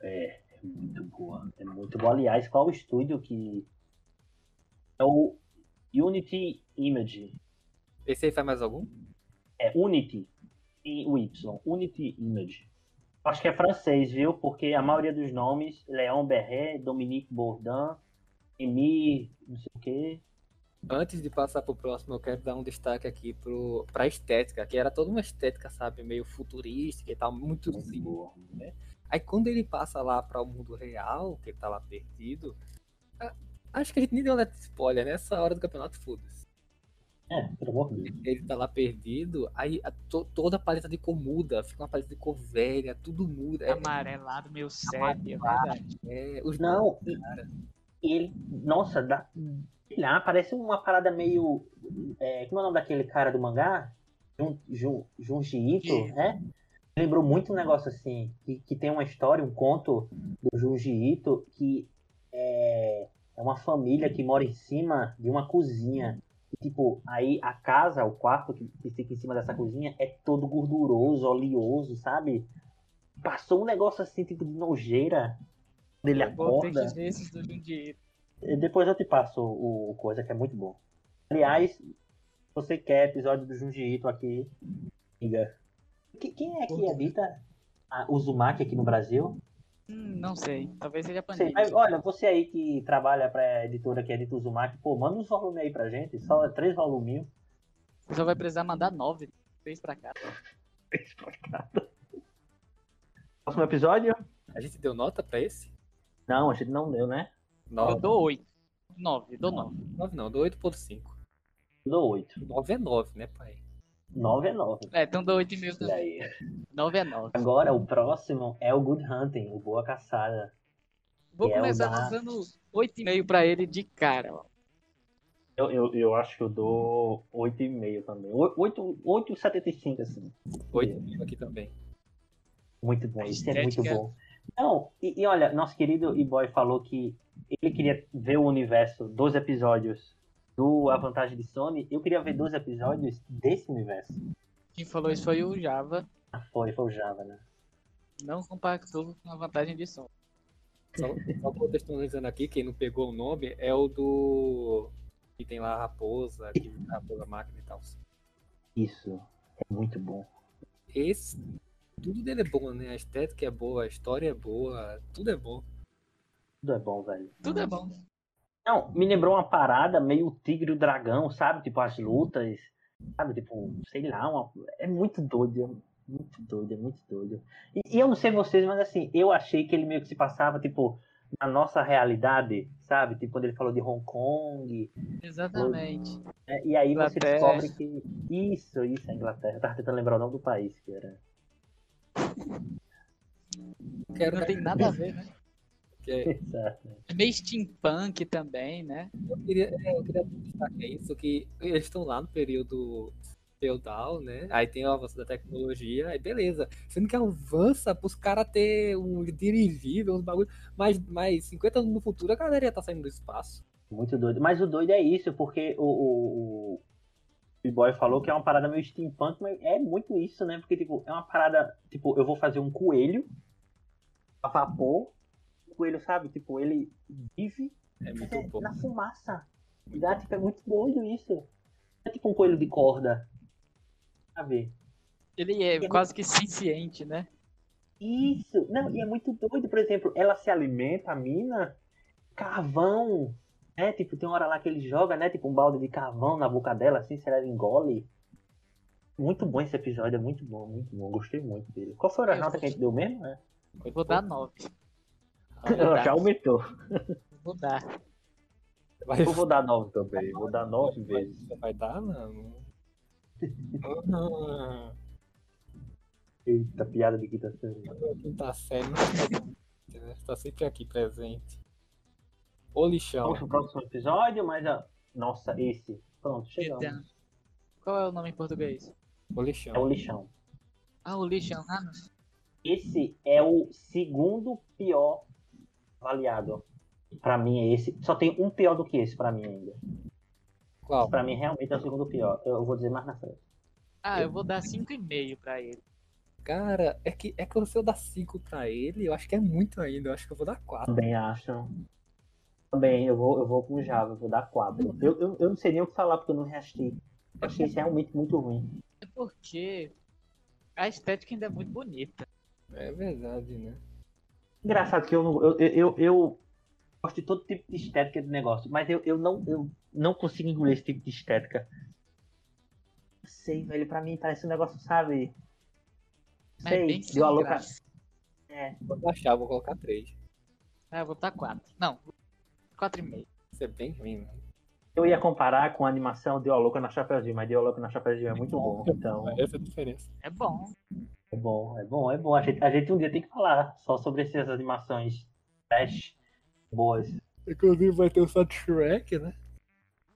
É, é muito boa. É muito boa. Aliás, qual o estúdio que. É o Unity Image. Esse aí faz mais algum? É Unity. E o Y. Unity Image. Acho que é francês, viu? Porque a maioria dos nomes, Léon Berret, Dominique Bourdin, Emile, não sei o quê. Antes de passar pro próximo, eu quero dar um destaque aqui pro, pra estética, que era toda uma estética, sabe, meio futurística e tal, muito simples. né? Aí quando ele passa lá para o mundo real, que ele tá lá perdido, acho que a gente nem deu alerta de spoiler, nessa hora do campeonato, foda-se. É, pelo amor de Deus. Ele tá lá perdido, aí a- to- toda a paleta de cor muda, fica uma paleta de cor velha, tudo muda. É, Amarelado, meio sépia, é verdade. é, os Não, ele. Nossa, dá. Lá, parece uma parada meio. É, como é o nome daquele cara do mangá? Jun, Jun, Junji Ito. né? Lembrou muito um negócio assim, que, que tem uma história, um conto do Junji Ito, que é, é uma família que mora em cima de uma cozinha. E, tipo, aí a casa, o quarto que, que fica em cima dessa cozinha é todo gorduroso, oleoso, sabe? Passou um negócio assim, tipo de nojeira. Ele Eu acorda. Depois eu te passo o, o coisa que é muito bom. Aliás, você quer episódio do Junji Ito aqui, liga. Que- Quem é que edita a Uzumaki aqui no Brasil? Hum, não sei. Talvez seja Sei, Panini. mas, olha, você aí que trabalha pra editora que edita Uzumaki, pô, manda uns volumes aí pra gente, só é três voluminhos. Você só vai precisar mandar nove. Três pra cá. Próximo episódio? A gente deu nota pra esse? Não, a gente não deu, né? Eu Nove. dou oito. Nove, eu dou nove. Nove não, dou 8.5. Dou oito. 9 é 9, né, pai? Nove é nove. É, então dou oito e meio E também. aí? Nove é nove. Agora, o próximo é o Good Hunting, o Boa Caçada. Vou é começar da- oito e meio pra ele de cara, ó. Eu, eu, eu acho que eu dou 8,5 também. 8,75 assim. 8 aqui também. Muito bom, isso é muito bom. Não, e, e olha, nosso querido E-Boy falou que ele queria ver o universo dos episódios do A Vantagem de Sony. Eu queria ver dois episódios desse universo. Quem falou isso foi o Java. Ah, foi, foi o Java, né? Não compactou com a vantagem de som. Só, só contextualizando aqui, quem não pegou o nome é o do. Que tem lá a raposa, que a raposa máquina e tal. Isso, é muito bom. Esse. Tudo dele é bom, né? A estética é boa, a história é boa, tudo é bom. Tudo é bom, velho. Tudo é bom. Não, me lembrou uma parada meio tigre e o dragão, sabe? Tipo, as lutas, sabe? Tipo, sei lá, uma... é muito doido. É muito doido, é muito doido. E, e, eu não sei vocês, mas assim, eu achei que ele meio que se passava, tipo, na nossa realidade, sabe? Tipo, quando ele falou de Hong Kong. Exatamente. É, e aí Inglaterra. você descobre que. Isso, isso, é Inglaterra. Eu tava tentando lembrar o nome do país que era. Quero... Não tem nada a ver, né? É... (laughs) Exato. É meio steampunk também, né? Eu queria, é, eu queria destacar isso, que eles estão lá no período feudal, né? Aí tem o avanço da tecnologia, aí beleza. Sendo que avança pros caras ter um dirigível, uns bagulho. Mas, mas 50 anos no futuro a galera ia estar tá saindo do espaço. Muito doido. Mas o doido é isso, porque o, o, o boy falou que é uma parada meio steampunk, mas é muito isso, né? Porque, tipo, é uma parada, tipo, eu vou fazer um coelho a vapor. Coelho, sabe? Tipo, ele vive é muito é, na fumaça. Muito tipo, é muito doido isso. É tipo um coelho de corda a ver. Ele é, é quase muito... que ciente, né? Isso! Não, e é muito doido, por exemplo, ela se alimenta, a mina, carvão, né? Tipo, tem uma hora lá que ele joga, né? Tipo, um balde de carvão na boca dela, assim, se ela engole. Muito bom esse episódio, é muito bom, muito bom. Gostei muito dele. Qual foi a nota que a gente deu mesmo? É. Eu vou dar 9. Ela já aumentou. Vou dar. Eu vou dar 9 também. Vou dar 9 vezes. Você vai dar, não? (laughs) Eita, piada de quinta série. Quinta série está sempre aqui presente. O lixão. Vamos pro próximo episódio, mas a. Nossa, esse. Pronto, chegamos. Qual é o nome em português? O lixão. É o lixão. Ah, o lixão. Ah, não. Esse é o segundo pior avaliado. Pra mim é esse. Só tem um pior do que esse pra mim ainda. Qual? Pra mim, realmente é o segundo pior. Eu vou dizer mais na frente. Ah, eu vou dar 5,5 pra ele. Cara, é que, é que se eu dar 5 pra ele, eu acho que é muito ainda. Eu acho que eu vou dar 4. Também acho. Também, eu vou, eu vou com Java, eu vou dar 4. Eu, eu, eu não sei nem o que falar porque eu não reassisti. Eu achei isso realmente muito ruim. É porque a estética ainda é muito bonita. É verdade, né? Engraçado que eu não. Eu, eu, eu, gosto de todo tipo de estética do negócio, mas eu, eu, não, eu não consigo engolir esse tipo de estética. Não sei, velho, pra mim parece um negócio, sabe? Não sei, deu a louca. É. Vou baixar, vou colocar 3. Ah, eu vou botar 4. Não, 4,5. Isso é bem ruim, mano. Eu ia comparar com a animação de Louca na Chapeuzinho, mas Deu Louca na Chapeuzinho é muito bom, então... Essa é a diferença. É bom. É bom, é bom, é bom. A gente, a gente um dia tem que falar só sobre essas animações trash boas. Inclusive vai ter o só Shrek, né?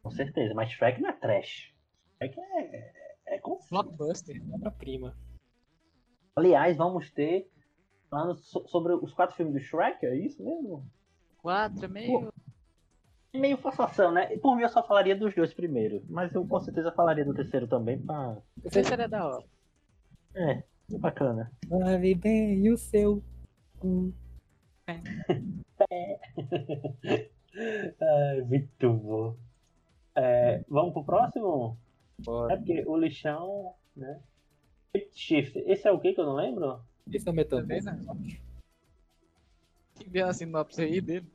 Com certeza, mas Shrek não é trash. Shrek é. É com Blockbuster. É prima. Aliás, vamos ter. Falando sobre os quatro filmes do Shrek, é isso mesmo? Quatro, é meio. Meio forçação, né? Por mim eu só falaria dos dois primeiros. Mas eu com certeza falaria do terceiro também pra. O terceiro é da hora. É, é bacana. Vale bem o seu. Hum. (laughs) Ai, muito bom. É, vamos pro próximo? Bora. É porque o lixão, né? Shift. Esse é o que que eu não lembro? Esse é o não. Que deu a sinopse aí dele?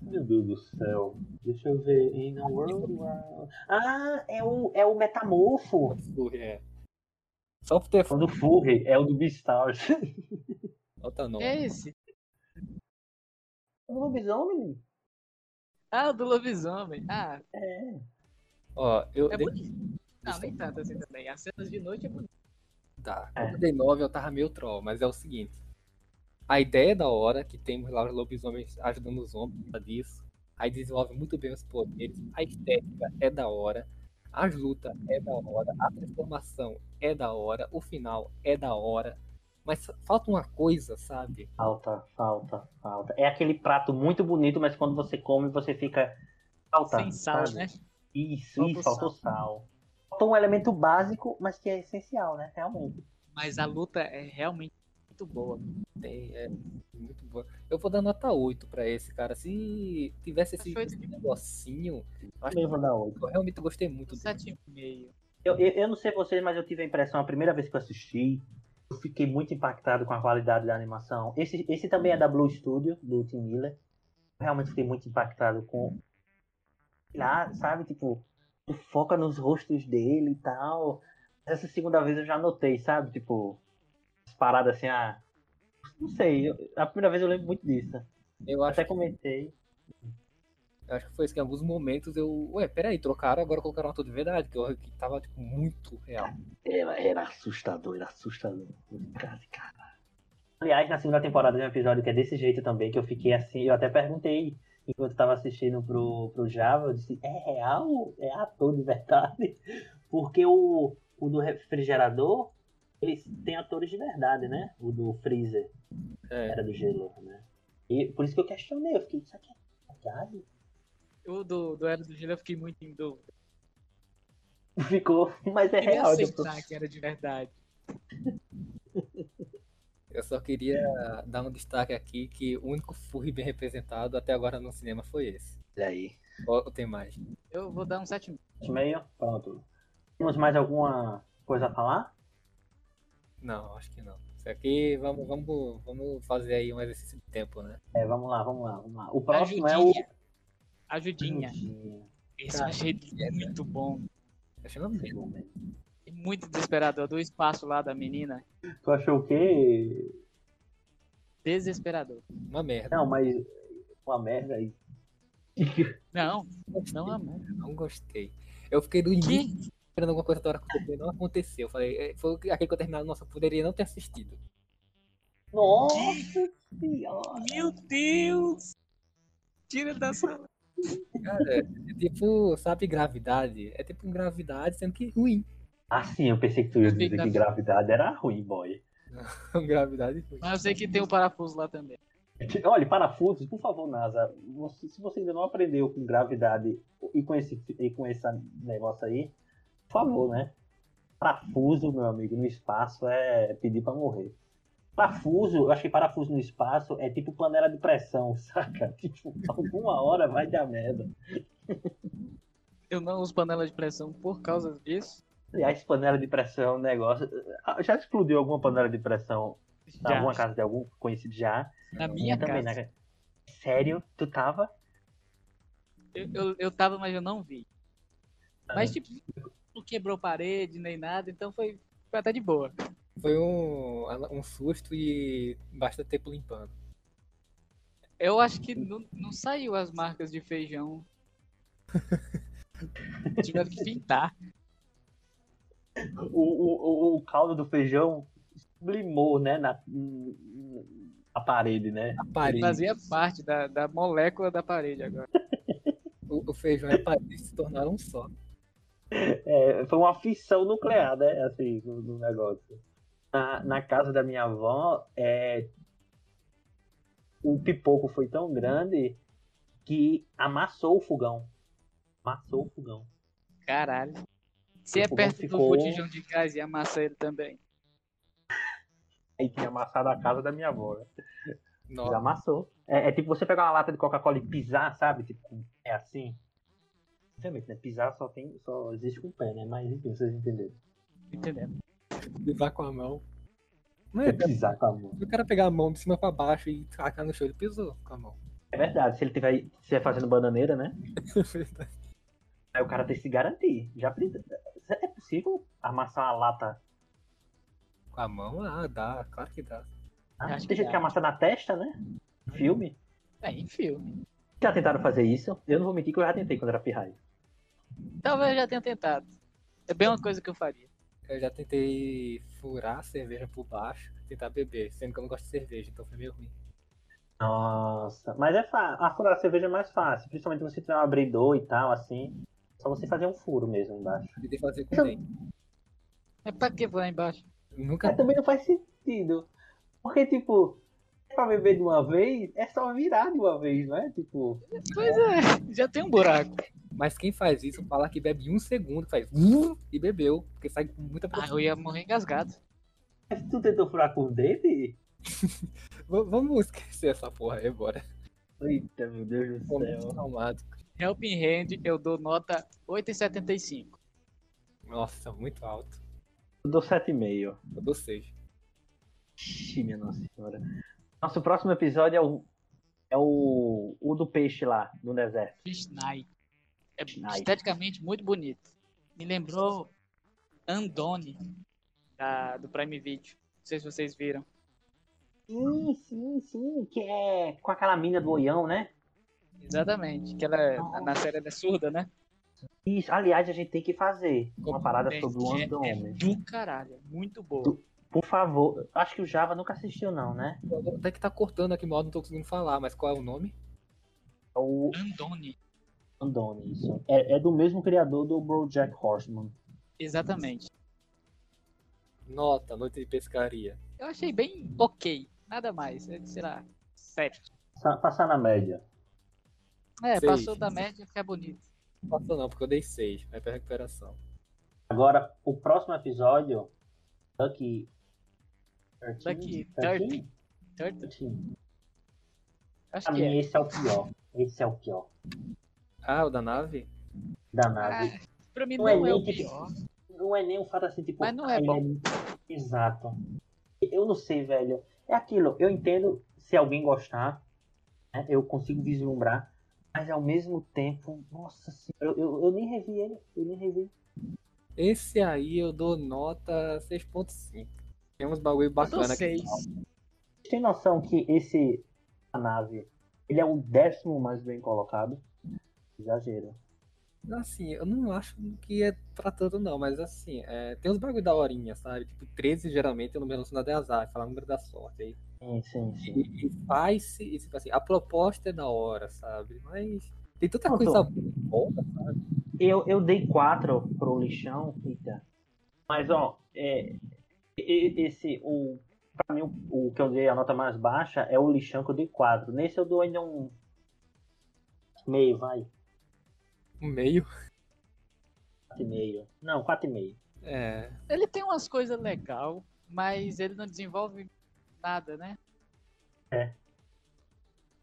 Meu Deus do céu. Deixa eu ver. In a world Ah, é o, é o Metamorfo. É. Software. O do Furry, é o do Beastars. (laughs) Outra nome. É esse? O lobisomem? Ah, o do lobisomem. Ah. É. Ó, eu. É bonito. Não, nem tanto assim também. As cenas de noite é bonito. Tá. É. Eu dei 9 eu tava meio troll, mas é o seguinte. A ideia é da hora, que temos lá os lobisomens ajudando os homens disso. Aí desenvolve muito bem os poderes. A estética é da hora. As lutas é da hora. A transformação é da hora. O final é da hora. Mas falta uma coisa, sabe? Falta, falta, falta. É aquele prato muito bonito, mas quando você come, você fica. Falta. Sem sal, sabe? né? Isso, Falta isso, faltou sal. Faltou um elemento básico, mas que é essencial, né? Realmente. Mas a luta é realmente muito boa. Tem, é muito boa. Eu vou dar nota 8 pra esse, cara. Se tivesse esse, esse negocinho, eu acho Também vou dar oito. que eu realmente gostei muito dele. 7,5. Eu, eu, eu não sei vocês, mas eu tive a impressão, a primeira vez que eu assisti, eu fiquei muito impactado com a qualidade da animação. Esse, esse também é da Blue Studio, do Tim Miller. Eu realmente fiquei muito impactado com. Lá, sabe, tipo, foca nos rostos dele e tal. Essa segunda vez eu já notei, sabe? Tipo, paradas assim, ah. Não sei, eu- a primeira vez eu lembro muito disso. Eu Até comentei. eu acho que foi isso que em alguns momentos eu. Ué, peraí, trocaram, agora colocaram ator de verdade, que, eu, que tava tipo, muito real. Era, era assustador, era assustador. Cara, cara. Aliás, na segunda temporada tem um episódio que é desse jeito também, que eu fiquei assim, eu até perguntei enquanto estava assistindo pro, pro Java, eu disse, é real? É ator de verdade? (laughs) Porque o, o do refrigerador, eles têm atores de verdade, né? O do freezer, É, era do gelo, né? E por isso que eu questionei, eu fiquei, isso aqui é verdade? O do, do Era do Gelo eu fiquei muito em dúvida. (laughs) Ficou, mas é Eu real. depois- aceitar que era de verdade. (laughs) eu só queria dar um destaque aqui que o único furry bem representado até agora no cinema foi esse. Olha aí. Ou tem mais? Eu vou dar um 7,5. Meio, pronto. Temos mais alguma coisa a falar? Não, acho que não. Isso aqui, vamos, vamos, vamos fazer aí um exercício de tempo, né? É, vamos lá, vamos lá, vamos lá. O próximo é o. Ajudinha. Ajudinha. Ajudinha. Esse eu achei muito bom. Achando mesmo. E muito desesperador. Do espaço lá da menina. Tu achou o quê? Desesperador. Uma merda. Não, mas uma merda aí. Não, não amor. Não gostei. Eu fiquei do início? Esperando alguma coisa da hora acontecer, não aconteceu. Eu falei, é, foi aquele que eu terminado, nossa, eu poderia não ter assistido. Nossa senhora! Meu Deus! Tira da sala. Cara, é tipo, sabe, gravidade? É tipo gravidade, sendo que ruim. Ah, sim, eu pensei que tu ia dizer que gravidade. era ruim, boy. (laughs) gravidade ruim. Mas eu sei que tem o parafuso lá também. Olha, parafusos, por favor, NASA. você- se você ainda não aprendeu com gravidade e com esse, e com esse negócio aí, por favor, né? Parafuso, meu amigo, no espaço é pedir pra morrer. Parafuso, eu acho que parafuso no espaço é tipo panela de pressão, (laughs) saca? Tipo, alguma hora vai dar merda. Eu não uso panela de pressão por causa disso. Aliás, panela de pressão é um negócio. Ah, Já explodiu alguma panela de pressão Já. alguma casa de algum conhecido já? Na minha também, casa. né? Sério? Tu tava? Eu, eu, eu tava, mas eu não vi. Ah. Mas, tipo, não quebrou parede nem nada, então foi, foi até de boa. Foi um, um susto e bastante tempo limpando. Eu acho que não, não saiu as marcas de feijão. (laughs) Tiveram que pintar. O, o, o- caldo do feijão sublimou, né? Na, na parede, né? A Ele parede, fazia parte da, da molécula da parede agora. (laughs) o, o feijão e a parede se tornaram um só. É, foi uma fissão nuclear, né? Assim, no, no negócio. Na, na casa da minha avó, é, o pipoco foi tão grande que amassou o fogão. Amassou o fogão. Caralho. Se é perto ficou- do botijão de gás e amassa ele também. Aí tinha amassado a casa da minha avó. Né? Nossa, amassou. É, é tipo você pegar uma lata de Coca-Cola e pisar, sabe? Tipo, é assim. Realmente, né? Pisar só, tem, só existe com o pé, né? Mas enfim, vocês entenderam. Entendendo? pisar com a mão. Não É é, pisar com a mão. se o cara pegar a mão de cima pra baixo e tacar no chão, ele pisou com a mão. É verdade, se ele tiver, se estiver fazendo bananeira, né? (laughs) Aí o cara tem que se garantir. Já precisa- é possível amassar uma lata? com a mão, ah, dá, claro que dá. Ah, Acho que tem gente dá. que amassa na testa, né? Filme. É, em filme. Já tentaram fazer isso? Eu não vou mentir que eu já tentei quando era pirraia. Talvez eu já tenha tentado. É bem uma coisa que eu faria. Eu já tentei furar a cerveja por baixo, tentar beber, sendo que eu não gosto de cerveja, então foi meio ruim. Nossa, mas é fácil. A furar a cerveja é mais fácil. Principalmente se você tiver um abridor e tal, assim. Só você fazer um furo mesmo embaixo. Tentei fazer com dente. É pra que lá embaixo? Nunca. Mas também não faz sentido. Porque, tipo, pra beber de uma vez, é só virar de uma vez, não é? Tipo, Pois é, já tem um buraco. Mas quem faz isso fala que bebe um segundo, faz uh, e bebeu. Porque sai com muita Ah, eu ia morrer engasgado. mas tu tentou furar com o dente? (laughs) V- Vamos esquecer essa porra aí, bora. Eita, meu Deus do céu. traumático. Helping Hand, eu dou nota 8,75. Nossa, muito alto. Eu dou 7,5. Eu dou 6. Ixi, minha nossa senhora. Nosso próximo episódio é o. É o. O do peixe lá, no deserto. Fish Night. É esteticamente muito bonito. Me lembrou Andone, da, do Prime Video. Não sei se vocês viram. Sim, sim, sim. Que é com aquela mina do oião, né? Exatamente. Que ela, é- na série ela é surda, né? Isso. Aliás, a gente tem que fazer uma parada sobre o É- é Andome. do caralho. é Muito boa. Do- Por favor. Acho que o Java nunca assistiu, não, né? Até que tá cortando aqui mal, não tô conseguindo falar, mas qual é o nome? É o Andone. Andone, isso. É, é do mesmo criador do Bojack Horseman. Exatamente. Nota, noite de pescaria. Eu achei bem ok. Nada mais. É, sei lá, sete. Sa- Passar na média. É, Seis. passou da média, fica bonito. Não passou não, porque eu dei 6. Vai pra recuperação. Agora, o próximo episódio. Ducky. Ducky 13? Third? 13. Acho Pra que mim, é. esse é o pior. Esse é o pior. Ah, o da nave? Da Ah, nave. pra mim Não não, é é, nem o que- pior. Não é nem um fato assim, tipo. Mas não é ah, ele Exato. Eu não sei, velho. É aquilo. Eu entendo se alguém gostar. né, Eu consigo vislumbrar. Mas ao mesmo tempo. Nossa senhora. Eu, eu, eu nem revi ele. Eu nem revi. Esse aí eu dou nota 6.5. Tem uns bagulho bacana aqui. tem noção que esse. A nave. Ele é o décimo mais bem colocado? Exagero. Assim, eu não acho que é pra tanto não, mas assim, é, tem uns bagulho da horinha, sabe? Tipo, 13 geralmente é o número relacionado a azar, fala o número da sorte. Aí, Sim, sim, sim. e, e faz-se, e, tipo assim, a proposta é da hora, sabe? Mas tem tanta Não, coisa boa, sabe? Eu, eu dei 4 pro lixão, eita. Mas ó, é, esse, o, pra mim, o, o que eu dei a nota mais baixa é o lixão que eu dei 4. Nesse eu dou ainda um meio, vai. Um meio. 4,5. Não, 4,5. É, Ele tem umas coisas legais, mas ele não desenvolve nada, né? É.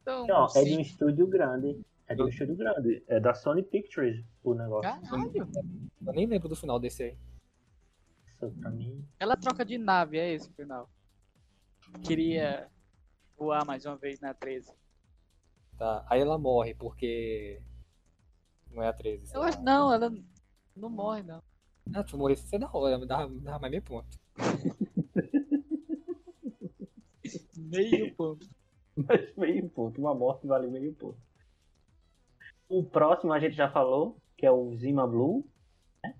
Então, Ó, é de um estúdio grande. É de um estúdio grande. É da Sony Pictures o negócio. Caralho. eu nem lembro do final desse aí. Isso pra mim. Ela troca de nave, é esse o final. Queria voar mais uma vez na 13. Tá? Aí ela morre porque. Não é a 13. sei Eu acho, não, ela não morre, não. Ah, se eu morresse, isso é da hora, me dava, mais meio ponto. (laughs) Meio ponto. Mas meio ponto. Uma morte vale meio ponto. O próximo a gente já falou, que é o Zima Blue.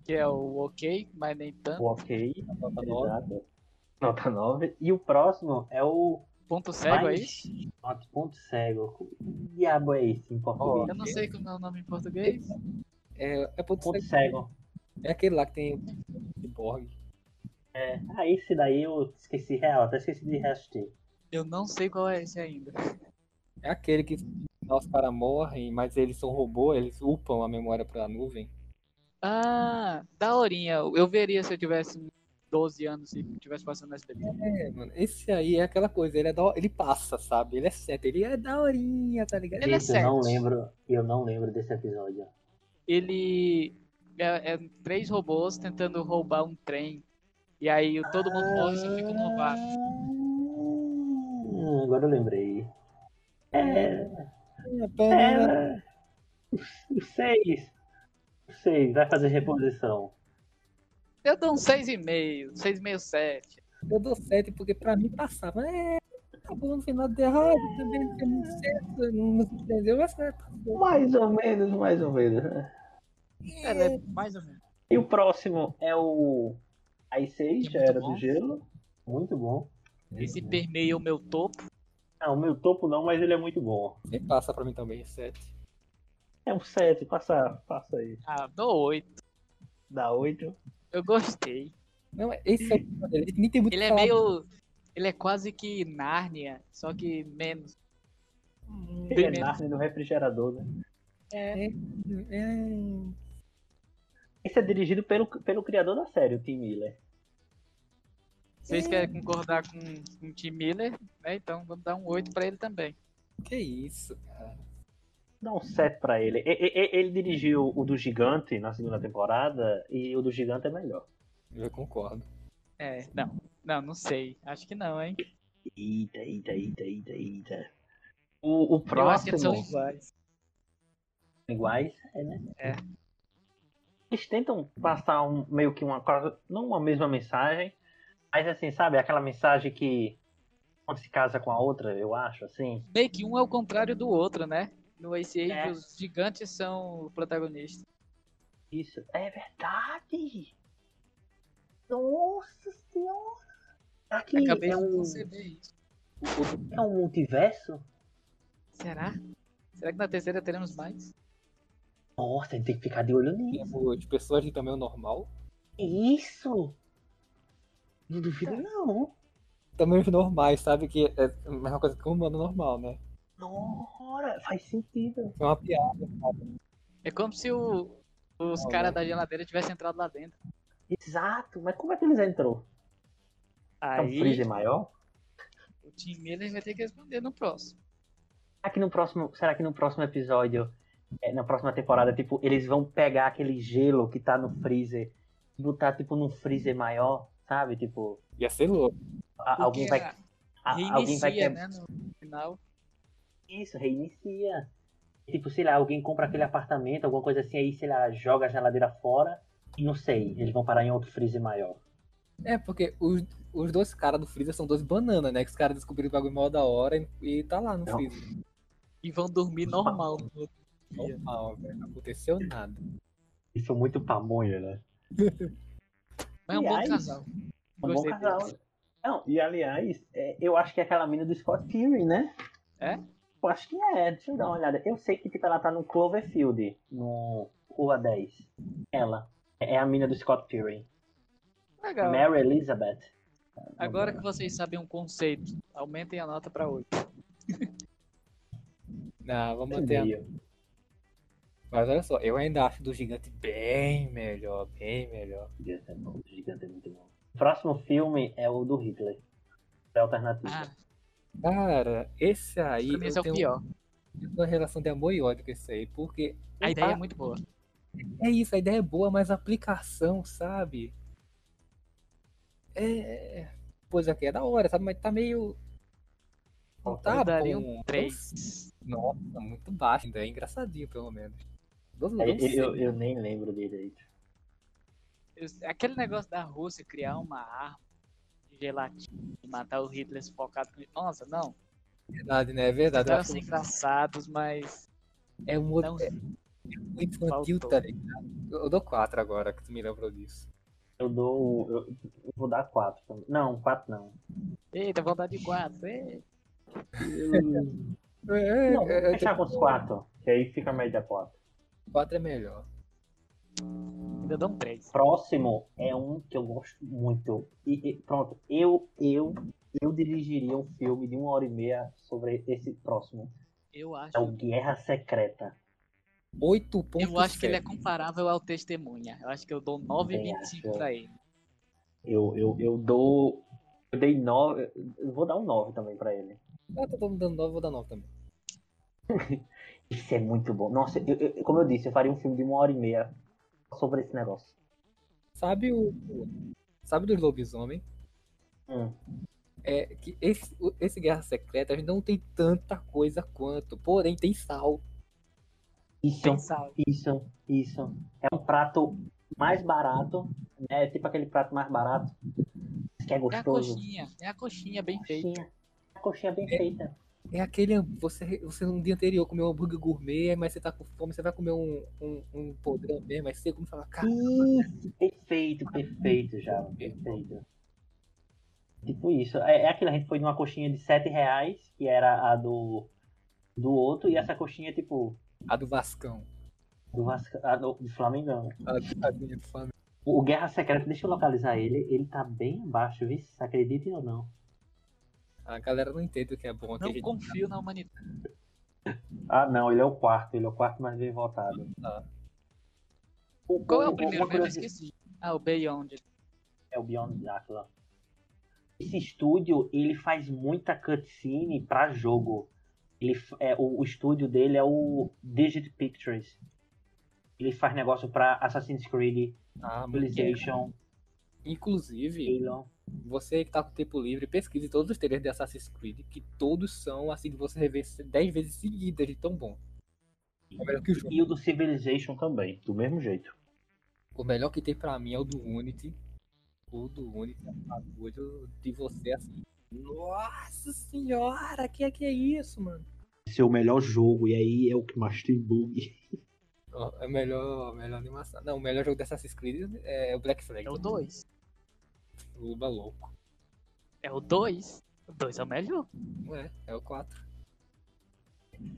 Que é o ok, mas nem tanto. O ok. Nota nove. Exato. Nota 9. E o próximo é o Ponto cego aí? Nota ponto cego. Que diabo é esse em português? Eu não sei como é o nome em português. É, é ponto Ponto cego. cego. É aquele lá que tem Cyborg. É. Ah, esse daí eu esqueci real, até esqueci de reassistir. Eu não sei qual é esse ainda. É aquele que os caras morrem, mas eles são robô, eles upam a memória pra nuvem. Ah, daorinha. Eu veria se eu tivesse 12 anos e tivesse passando nesse SBT. É, mano, esse aí é aquela coisa, ele é da, ele passa, sabe? Ele é certo, ele é daorinha, tá ligado? Ele é Esse eu não certo. lembro, eu não lembro desse episódio. Ele é, é três robôs tentando roubar um trem. E aí todo mundo morre e só fica um novato. Hum, agora eu lembrei. É. É, É. O 6. O 6 vai fazer reposição. Eu dou um 6,5, 6,5, 7. Eu dou 7 porque pra mim passava. É, acabou no final de errado, também não tem muito certo, não se entendeu, mas é, passou. Mais ou menos, mais ou menos. É, é mais ou menos. E o próximo é o Ice Age, Muito a Era bom. do Gelo. Muito bom. Esse permeia o meu topo. Não, o meu topo não, mas ele é muito bom. Nem passa pra mim também, 7. É um 7, passa, passa aí. Ah, dou 8. Dá 8. Eu gostei. Não, esse é. Ele nem tem muito Ele é meio. Ele é quase que Nárnia, só que menos. Ele Bem é menos. Narnia no refrigerador, né? É. É, Esse é dirigido pelo, pelo criador da série, o Tim Miller. Vocês querem concordar com, com o Tim Miller, né? Então vamos dar um 8 pra ele também. que isso, cara. Dá um 7 pra ele. E- e- e- Ele dirigiu o do Gigante na segunda temporada e o do Gigante é melhor. Eu concordo. É, não. Não, não sei. Acho que não, hein? Eita, eita, eita, eita, eita. O, o Eu acho que próximo. são iguais. iguais, é, né? É. Eles tentam passar um, meio que uma coisa, não uma mesma mensagem, mas assim, sabe, aquela mensagem que quando se casa com a outra, eu acho, assim. Meio que um é o contrário do outro, né? No Ace Age, É. os gigantes são o protagonista. Isso. É verdade! Nossa senhora! Aqui Acabei é de um, conceber isso. é um multiverso? Será? Será que na terceira teremos mais? Nossa, a gente tem que ficar de olho nisso. Tipo, de pessoas de tamanho normal. Isso! Não duvido não. Tamanhos normais, sabe? Que é a mesma coisa que um humano normal, né? Nossa, faz sentido. É uma piada, sabe? É como se o- os caras né? da geladeira tivessem entrado lá dentro. Exato, mas como é que eles entrou? É um Aí freezer maior? o Tim Miller vai ter que responder no próximo. Será que no próximo, será que no próximo episódio, é, na próxima temporada, tipo, eles vão pegar aquele gelo que tá no freezer e botar, tipo, num freezer maior, sabe? Tipo, Ia ser louco. a- alguém vai, a- alguém vai né, no final. Isso, reinicia. Tipo, sei lá, alguém compra aquele apartamento, alguma coisa assim, aí, sei lá, joga a geladeira fora e não sei, eles vão parar em outro freezer maior. É, porque os, os dois caras do freezer são dois bananas, né? Que os caras descobriram o bagulho mal da hora e, e tá lá no Não. freezer. E vão dormir normal. no outro dia. Normal, velho. Não aconteceu nada. Isso é muito pamonha, né? Mas é um bom casal. Um bom casal. Não, e aliás, é, eu acho que é aquela mina do Scott Pilgrim, né? É? Eu acho que é, deixa eu dar uma olhada. Eu sei que tipo, ela tá no Cloverfield, no Rua 10. Ela. É a mina do Scott Pilgrim. Legal. Mary Elizabeth. Agora que vocês sabem um conceito, aumentem a nota pra 8. Não, (laughs) vamos manter. Mas olha só, eu ainda acho do gigante bem melhor, bem melhor. Gigante é bom, gigante é muito bom. O próximo filme é o do Hitler. É alternativo. Ah, Cara, esse aí pra mim esse é o tenho pior. uma relação de amor e ódio com esse aí, porque A ideia é muito boa. é isso, a ideia é boa, mas a aplicação, sabe? É. Pois aqui é da hora, sabe? Mas tá meio. Não Eu tá Eu daria bom. um 3. Nossa, muito baixo, ainda é engraçadinho, pelo menos. Não, É, não eu, eu, eu nem lembro direito. Aquele negócio da Rússia criar uma arma gelatina e matar o Hitler focado com. Nossa, não. verdade, né? É verdade. Devem acho ser engraçados, mas. é um Não, outro. É um infantil, Faltou. tá ligado? Eu dou 4 agora, que tu me lembrou disso. Eu dou. Eu, eu vou dar 4. Não, 4 não. Eita, vontade de 4. (laughs) É, Não, é, vou é, fechar com os 4. Que aí fica a média 4. 4 é melhor. Ainda um 3. Próximo é um que eu gosto muito. E, e pronto, eu, eu, eu dirigiria um filme de uma hora e meia sobre esse próximo. Eu acho. É o Guerra Secreta. 8.7. Eu acho que ele é comparável ao Testemunha. Eu acho que eu dou Também 9,25 acho. pra ele. Eu, eu, eu dou. Eu dei 9. Eu vou dar um 9 também pra ele. Ah, tá todo mundo dando 9, vou dar 9 também. (laughs) Isso é muito bom. Nossa, eu- eu- como eu disse, eu faria um filme de uma hora e meia sobre esse negócio. Sabe o. Sabe dos lobisomem? Hum. É que esse, esse Guerra Secreta a gente não tem tanta coisa quanto, porém tem sal. Isso, Tem sal. isso, isso. É um prato mais barato, né? Tipo aquele prato mais barato. Que é É a gostoso. coxinha. É a coxinha bem feita. Coxinha. A coxinha bem feita. É aquele. Você, você no dia anterior comeu um hambúrguer gourmet, mas você tá com fome, você vai comer um, um, um podrão mesmo, aí você come e fala, cara, Isso, perfeito, perfeito, já. Perfeito. Tipo isso. É, é aquilo, a gente foi numa coxinha de 7 reais, que era a do, do outro, e essa coxinha, tipo, A do Vascão. do, Vasca, a do, do Flamengão. A do, a do Flamengo. O, Guerra Secreta, deixa eu localizar ele, ele tá bem abaixo, viu? Acreditem ou não. A galera não entende o que é bom Não gente confio na humanidade. Ah, não, ele é o quarto, ele é o quarto mais bem votado. tá. O- Qual é o primeiro mesmo? Eu curiosidade- esqueci. Ah, o Beyond. É o Beyond Dracula. Esse estúdio, ele faz muita cutscene pra jogo. Ele, é, o, o estúdio dele é o Digit Pictures. Ele faz negócio pra Assassin's Creed, Ah, Civilization, Inclusive, Halo. Você que tá com tempo livre, pesquise todos os trailers de Assassin's Creed, que todos são assim de você rever 10 vezes seguidas de tão bom. É melhor que o jogo. E o do Civilization também, do mesmo jeito. O melhor que tem pra mim é o do Unity. O do Unity é um bagulho de você assim. Nossa senhora, que é que é isso, mano? Esse é o melhor jogo, e aí é o que mais tem bug. É a melhor, melhor animação. Não, o melhor jogo de Assassin's Creed é o Black Flag. É o 2. O Uba louco. É o 2. O 2 é o melhor. Não é, é o 4.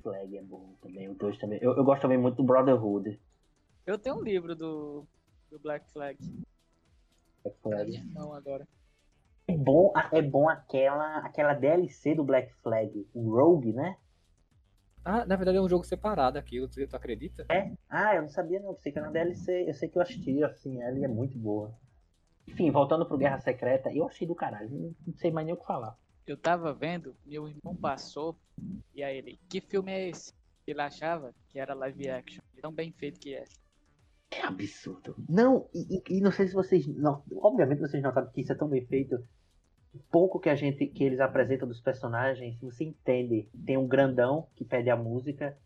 Flag é bom também, o 2 também. Eu, eu gosto também muito do Brotherhood. Eu tenho um livro do, do Black Flag. Black Flag. mão agora. É bom, é bom aquela, aquela DLC do Black Flag, o Rogue, né? Ah, na verdade é um jogo separado aquilo, tu, tu acredita? É? Ah, eu não sabia não, pensei que era uma DLC. Eu sei que eu assisti, assim, ela é muito boa. Enfim, voltando pro Guerra Secreta, eu achei do caralho, não, não sei mais nem o que falar. Eu tava vendo, meu irmão passou, e aí ele, que filme é esse? Ele achava que era live action, tão bem feito que é. É absurdo. Não, e, e- não sei se vocês. Não, obviamente vocês notaram que isso é tão bem feito. O pouco que a gente que eles apresentam dos personagens, você entende. Tem um grandão que pede a música.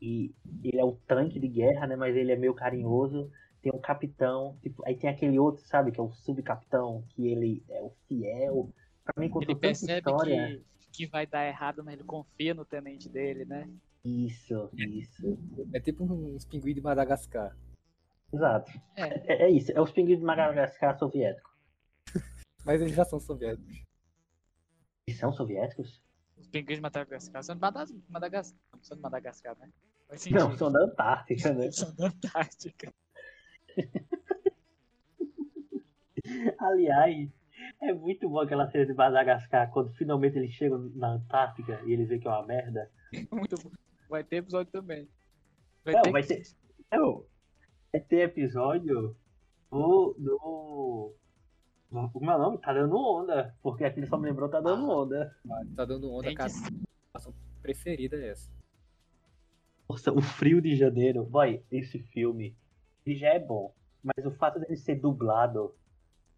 E ele é o tanque de guerra, né? Mas ele é meio carinhoso. Tem um capitão. Tipo, aí tem aquele outro, sabe, que é o subcapitão, que ele é o fiel. Pra mim, contou Ele percebe história. que, que vai dar errado, mas ele confia no tenente dele, né? Isso, isso. É tipo uns pinguins de Madagascar. Exato. É, É, é isso. É os pinguins de Madagascar soviético. (laughs) Mas eles já são soviéticos. Eles são soviéticos? os pinguins de Madagascar são de Madagascar. Não são de Madagascar, né? Não, são da Antártica, né? (laughs) São da Antártica. (laughs) Aliás, é muito bom aquela cena de Madagascar, quando finalmente eles chegam na Antártica e eles veem que é uma merda. (laughs) Muito bom. Vai ter episódio também. Vai Não, ter vai que- ter. Não, vai ter episódio do. do. Como é o nome? Tá dando onda. Porque aquele só me lembrou tá dando onda. Tá dando onda, Tem que cara. Preferida é essa. Nossa, o frio de janeiro. Boy, esse filme. Ele já é bom. Mas o fato dele ser dublado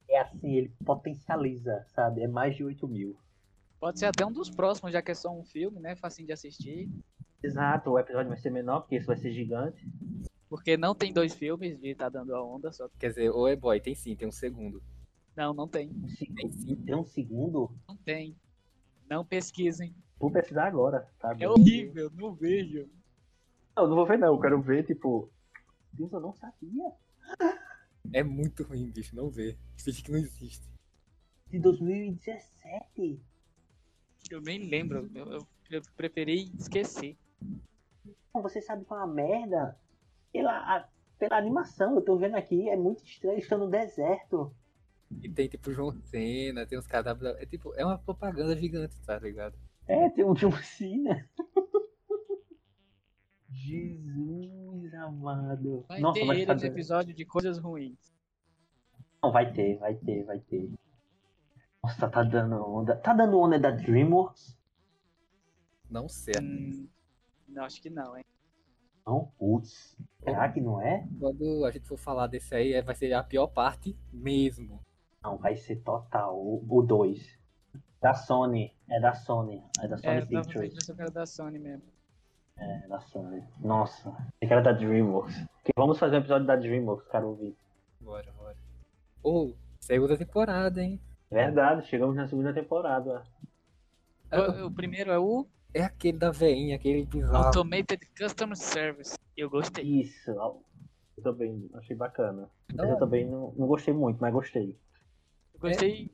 é assim, ele potencializa, sabe? É mais de 8 mil. Pode ser até um dos próximos, já que é só um filme, né? Facinho de assistir. Exato, o episódio vai ser menor, porque esse vai ser gigante. Porque não tem dois filmes de Tá Dando a Onda, só. Quer dizer, ô é boy, tem sim, tem um segundo. Não, não tem. Tem sim. Tem um segundo? Não tem. Não pesquisem. Vou pesquisar agora, tá? É horrível, não vejo. Não, não vou ver não, eu quero ver, tipo. Deus, eu não sabia. É muito ruim, bicho, não vê. Finge que não existe. De 2017. Eu nem lembro. Eu, eu- eu preferi esquecer. Não, você sabe que é uma merda? Pela, a- pela animação, eu tô vendo aqui, é muito estranho, estão no deserto. E tem tipo João Cena, tem uns da- É tipo, é uma propaganda gigante, tá ligado? É, tem um John Cena. Jesus amado. Vai Nossa, ter no dando- episódio de coisas ruins. Não, vai ter, vai ter, vai ter. Nossa, tá dando onda. Tá dando onda da DreamWorks? Não sei. Hum, não, acho que não, hein? Não, putz. Será que não é? Quando a gente for falar desse aí, é- vai ser a pior parte mesmo. Não, vai ser total. O 2. Da Sony. É da Sony. É da Sony É, eu Pictures. que era da Sony mesmo. É da Sony. Nossa. Eu quero da DreamWorks. Que vamos fazer um episódio da DreamWorks, quero ouvir. Bora, bora. Ou, segunda temporada, hein? Verdade, chegamos na segunda temporada. O, o primeiro é o É aquele da veinha, aquele bizarro. Automated Customer Service. Eu gostei. Isso. Eu também achei bacana. Eu também não, não gostei muito, mas gostei. Eu gostei,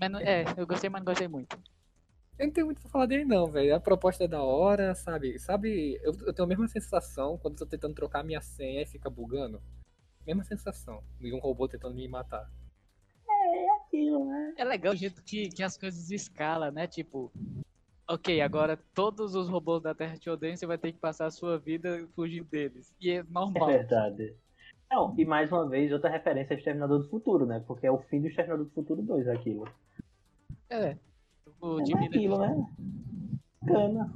Mas não- é, eu gostei, mas não gostei muito. Eu não tenho muito pra falar dele, não, velho. A proposta é da hora, sabe? Sabe, eu, eu tenho a mesma sensação quando eu tô tentando trocar minha senha e fica bugando. Mesma sensação de um robô tentando me matar. Aquilo, né? É legal o jeito que, que as coisas escalam, né? Tipo, ok, agora todos os robôs da Terra te odeiam, você vai ter que passar a sua vida fugindo deles. E é É normal. verdade. Não, e mais uma vez, outra referência ao Exterminador do Futuro, né? Porque é o fim do Exterminador do Futuro 2 aquilo. É. O É Jimmy aquilo, né? Bacana.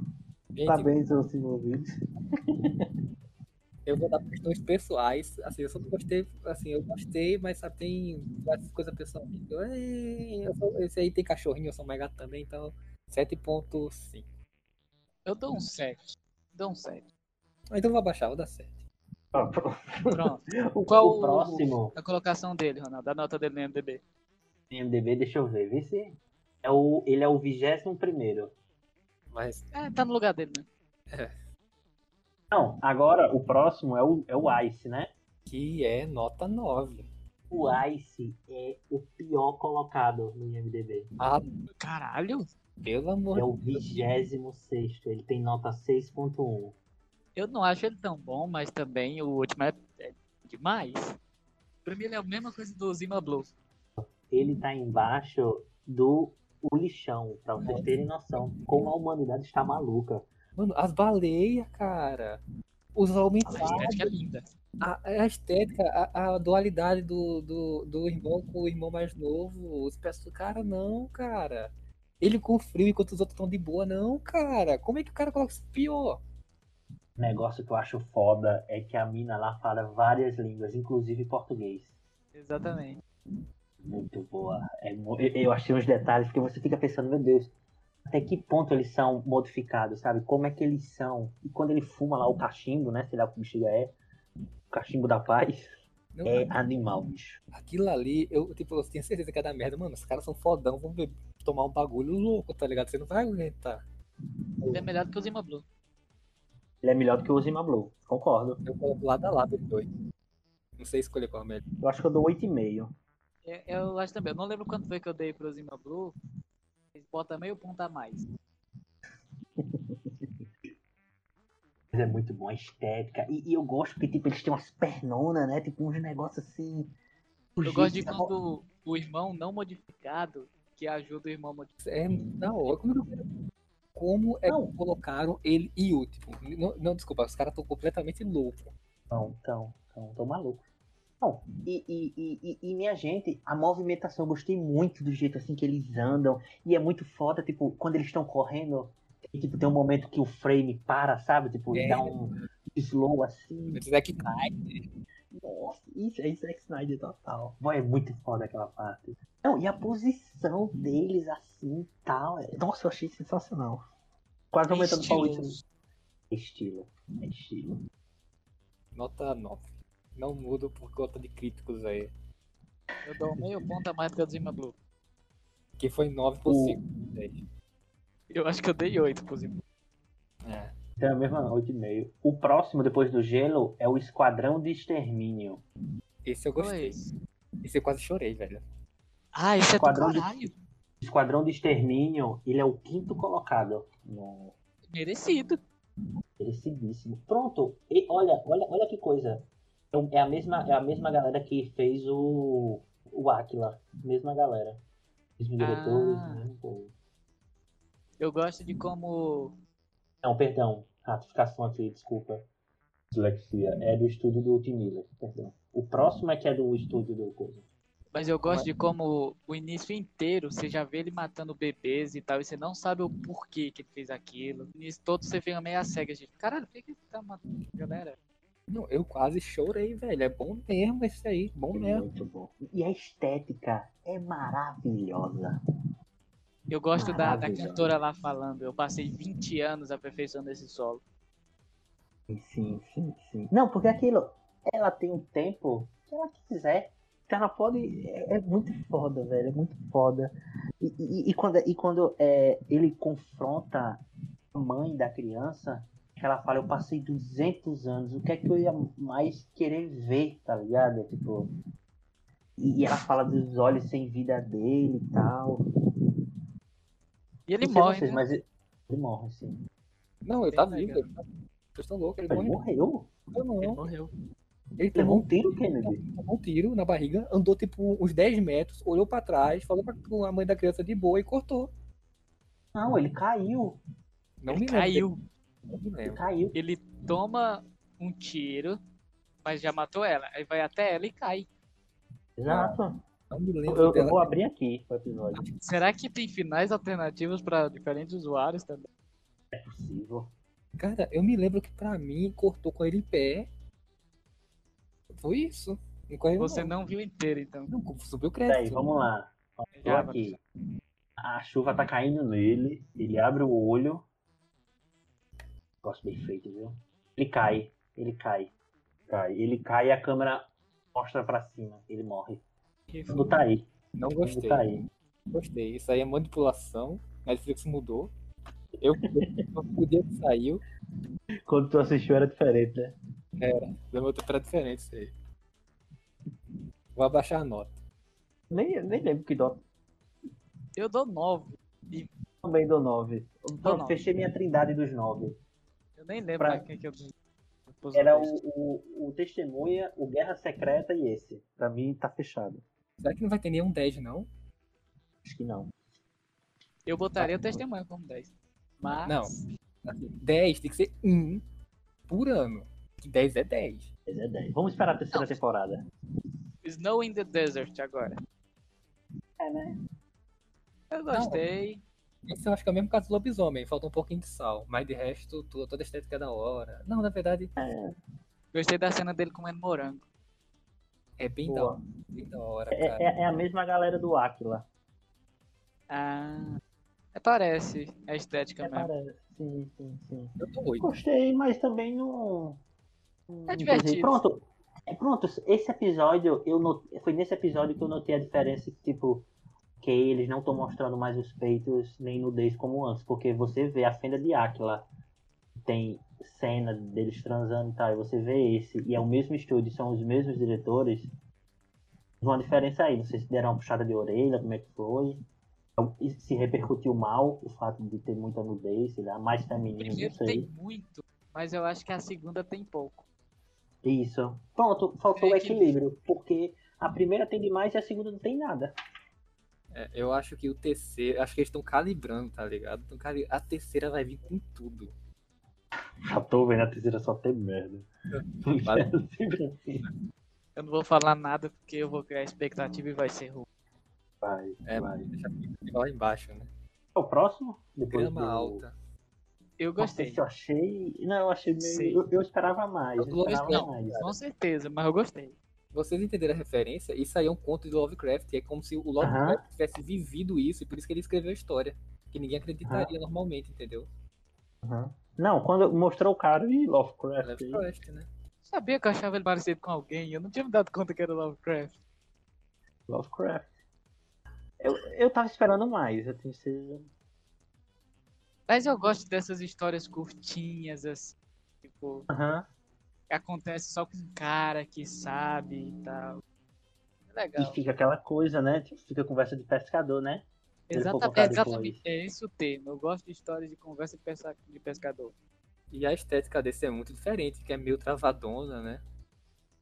Gente, Parabéns aos envolvidos. eu vou dar questões pessoais. Assim, eu só não gostei, assim, eu gostei, mas sabe, tem várias coisas pessoais. Eu, "Ei, eu sou- esse aí tem cachorrinho, eu sou gato também, então 7.5. Eu dou um 7. Dou um 7. Ah, Então eu vou abaixar, vou dar 7. Ó, pro- Pronto. o, Qual o próximo A colocação dele, Ronaldo. A nota dele no MDB. MDB, deixa eu ver. Vê se é o, ele é o 21 primeiro. Mas É, tá no lugar dele, né? Não, agora o próximo é o, é o Ice, né? que é nota 9. O Ice é o pior colocado no IMDB. Ah, Caralho. pelo amor É o de Deus. 26 ele tem nota 6.1. Eu não acho ele tão bom, mas também o último é, é demais. Pra mim ele é a mesma coisa do Zima Blue. Ele tá embaixo do o lixão, pra vocês terem noção como a humanidade está maluca. Mano, as baleias, cara. Os A aumentados. estética é linda. A, a estética, a, a dualidade do, do, do irmão com o irmão mais novo. Os peças do cara, não, cara. Ele com frio enquanto os outros estão de boa, não, cara. Como é que o cara coloca isso pior? O negócio que eu acho foda é que a mina lá fala várias línguas, inclusive português. Exatamente. Muito boa. É eu- achei uns detalhes, porque você fica pensando, meu Deus, até que ponto eles são modificados, sabe? Como é que eles são? E quando ele fuma lá o cachimbo, né? Sei lá o que bexiga é. O cachimbo da paz. Não, É animal, bicho. Aquilo ali, eu, tipo, eu tinha certeza que ia dar merda. Mano, os caras são fodão, vão tomar um bagulho louco, tá ligado? Você não vai aguentar. Ele é melhor do que o Zima Blue. Ele é melhor do que o Zima Blue. Concordo. Eu coloco lado a lado os dois. Não sei escolher qual é o melhor. Eu acho que eu dou 8,5. É, eu acho também. Eu não lembro quanto foi que eu dei pro Zima Blue. Eles botam meio ponto a mais. (laughs) Mas é muito bom a estética. E, e eu gosto porque, tipo, eles têm umas pernonas, né? Tipo, uns negócios assim. Eu gosto de quando o irmão não modificado que ajuda o irmão modificado. É da hora. Como, como é Não. que colocaram ele e o tipo? Não, não desculpa, os caras estão completamente loucos. Não, então, então, tô maluco. Não, e, e, e, e- minha gente, a movimentação, eu gostei muito do jeito assim que eles andam. E é muito foda, tipo, quando eles estão correndo, e, tipo, tem um momento que o frame para, sabe? Tipo, É. dá um slow assim. É que Nossa, isso é Zack Snyder total. Boy, é muito foda aquela parte. Não, e a posição deles assim tal. é- Nossa, eu achei sensacional. Quase aumentando pra oito. Estilos. Estilo. É estilo. nota 9. Não mudo por conta de críticos aí. Eu dou meio ponto a mais do que o Zima Blue. Que foi 9 por O- 5. Eu acho que eu dei 8 pro Zima Blue. É. Então, a mesma 8,5. O próximo, depois do gelo, é o Esquadrão de Extermínio. Esse eu gostei. Pois. Esse eu quase chorei, velho. Ah, esse é do Quadrão de- caralho. Esquadrão de Extermínio, ele é o quinto colocado. No... Merecido. Merecidíssimo. Pronto. E olha, olha, olha que coisa. É o- É a mesma, é a mesma galera que fez o, o Aquila. Mesma galera. Mesmo diretores, Ah. mesmo. Eu gosto de como. Não, perdão. Ratificação aqui, desculpa. Dislexia. É do estúdio do Tim Miller, perdão. O próximo é que é do estúdio do coisa. Mas eu gosto de como o início inteiro você já vê ele matando bebês e tal, e você não sabe o porquê que ele fez aquilo. O início todo você fica meio a cega, gente. Caralho, por que que ele tá matando galera? Não, eu quase chorei, velho. É bom mesmo esse aí. Bom É mesmo. muito bom. E a estética é maravilhosa. Eu gosto da, da cantora lá falando. Eu passei 20 anos aperfeiçoando esse solo. Sim, sim, sim. Não, porque aquilo, ela tem um tempo que ela quiser. Que ela pode. É, é muito foda, velho. É muito foda. E, e, e quando, e quando é, ele confronta a mãe da criança, que ela fala, eu passei 200 anos, o que é que eu ia mais querer ver, tá ligado? Tipo. E ela fala dos olhos sem vida dele e tal. E ele morre, vocês, né? mas ele ele morre, sim. Não, ele tá legal. vivo. Ele tá... Vocês estão loucos, ele Ele morreu. morreu? Eu não. Ele morreu. Ele Levou tomou um tiro, Kennedy? tomou um tiro na barriga, andou tipo uns 10 metros, olhou pra trás, falou pra com a mãe da criança de boa e cortou. Não, ele caiu. Não Ele me lembro. Não me Ele lembro. caiu. Ele toma um tiro, mas já matou ela. Aí vai até ela e cai. Exato. Não me Eu, lembro eu vou abrir aqui o episódio. Será que tem finais alternativos para diferentes usuários também? É possível. Cara, eu me lembro que pra mim cortou com ele em pé. Foi isso. Não correu, Você não. não viu inteiro, então. Não, subiu o Peraí, crédito. vamos lá. Já, aqui. A chuva tá caindo nele. Ele abre o olho. Gosto bem feito, viu? Ele cai. Ele cai. Cai. Ele cai e a câmera mostra pra cima. Ele morre. Que Tudo tá aí. Não gostei. tá aí. Gostei. Isso aí é manipulação. Netflix mudou. Eu o dia que saiu, Quando tu assistiu era diferente, né? do meu tempo era diferente isso aí. Vou abaixar a nota. Nem, nem lembro que dó. Eu dou 9. Também dou 9. Pronto, nove. fechei minha trindade dos 9. Eu nem lembro Pra- quem que eu pus Era o, o, o Testemunha, o Guerra Secreta e esse. Pra mim tá fechado. Será que não vai ter nenhum 10, não? Acho que não. Eu botaria o testemunho como 10. Mas. Não. Assim, 10 tem que ser 1 por ano. Que 10 é 10. Mas é 10. Vamos esperar a terceira Não. temporada. Snow in the Desert agora. É, né? Eu gostei. Esse eu acho que é o mesmo caso do lobisomem. Falta um pouquinho de sal. Mas de resto, tu- toda a estética é da hora. Não, na verdade, Gostei da cena dele comendo morango. é bem da. Bem da hora, É, cara. é- é a mesma galera do Aquila. Ah. É, parece a estética É, mesmo. parece. Sim, sim, sim. Eu tô 8. Gostei, mas também não. não É divertido. Pronto. É, Pronto, esse episódio, eu not... foi nesse episódio que eu notei a diferença, tipo, que eles não estão mostrando mais os peitos nem nudez como antes, porque você vê a fenda de Aquila, tem cena deles transando e tal, e você vê esse, e é o mesmo estúdio, são os mesmos diretores, uma diferença aí, não sei se deram uma puxada de orelha, como é que foi, e se repercutiu mal o fato de ter muita nudez, sei lá, mais feminino, não Primeiro sei. tem muito, mas eu acho que a segunda tem pouco. Isso. Pronto, faltou o equilíbrio, porque a primeira tem demais e a segunda não tem nada. É, eu acho que o terceiro. Acho que eles estão calibrando, tá ligado? Tão cali- A terceira vai vir com tudo. Já tô vendo a terceira só tem merda. (laughs) Vale. (laughs) Eu não vou falar nada porque eu vou criar expectativa e vai ser ruim. Vai, É, vai. deixa lá embaixo, né? O próximo? Depois Grama do... alta. Eu Nossa, gostei. esse eu achei. Não, eu achei meio. Eu, eu esperava mais. Eu Eu esperava não. mais. Com certeza, mas eu gostei. Vocês entenderam a referência? Isso aí é um conto de Lovecraft. É como se o Lovecraft tivesse vivido isso e por isso que ele escreveu a história. Que ninguém acreditaria normalmente, entendeu? Uhum. Não, quando mostrou o cara e Lovecraft. Lovecraft, né? Sabia que eu achava ele parecido com alguém, eu não tinha me dado conta que era Lovecraft. Lovecraft. Eu, eu tava esperando mais, eu tenho certeza. Mas eu gosto dessas histórias curtinhas, assim. Tipo, Aham. Acontece só com um cara que sabe e tal. É E legal. fica aquela coisa, né? Tipo, Fica conversa de pescador, né? exatamente. depois. É esse o tema. Eu gosto de histórias de conversa de, pesca- de pescador. E a estética desse é muito diferente, que é meio travadona, né?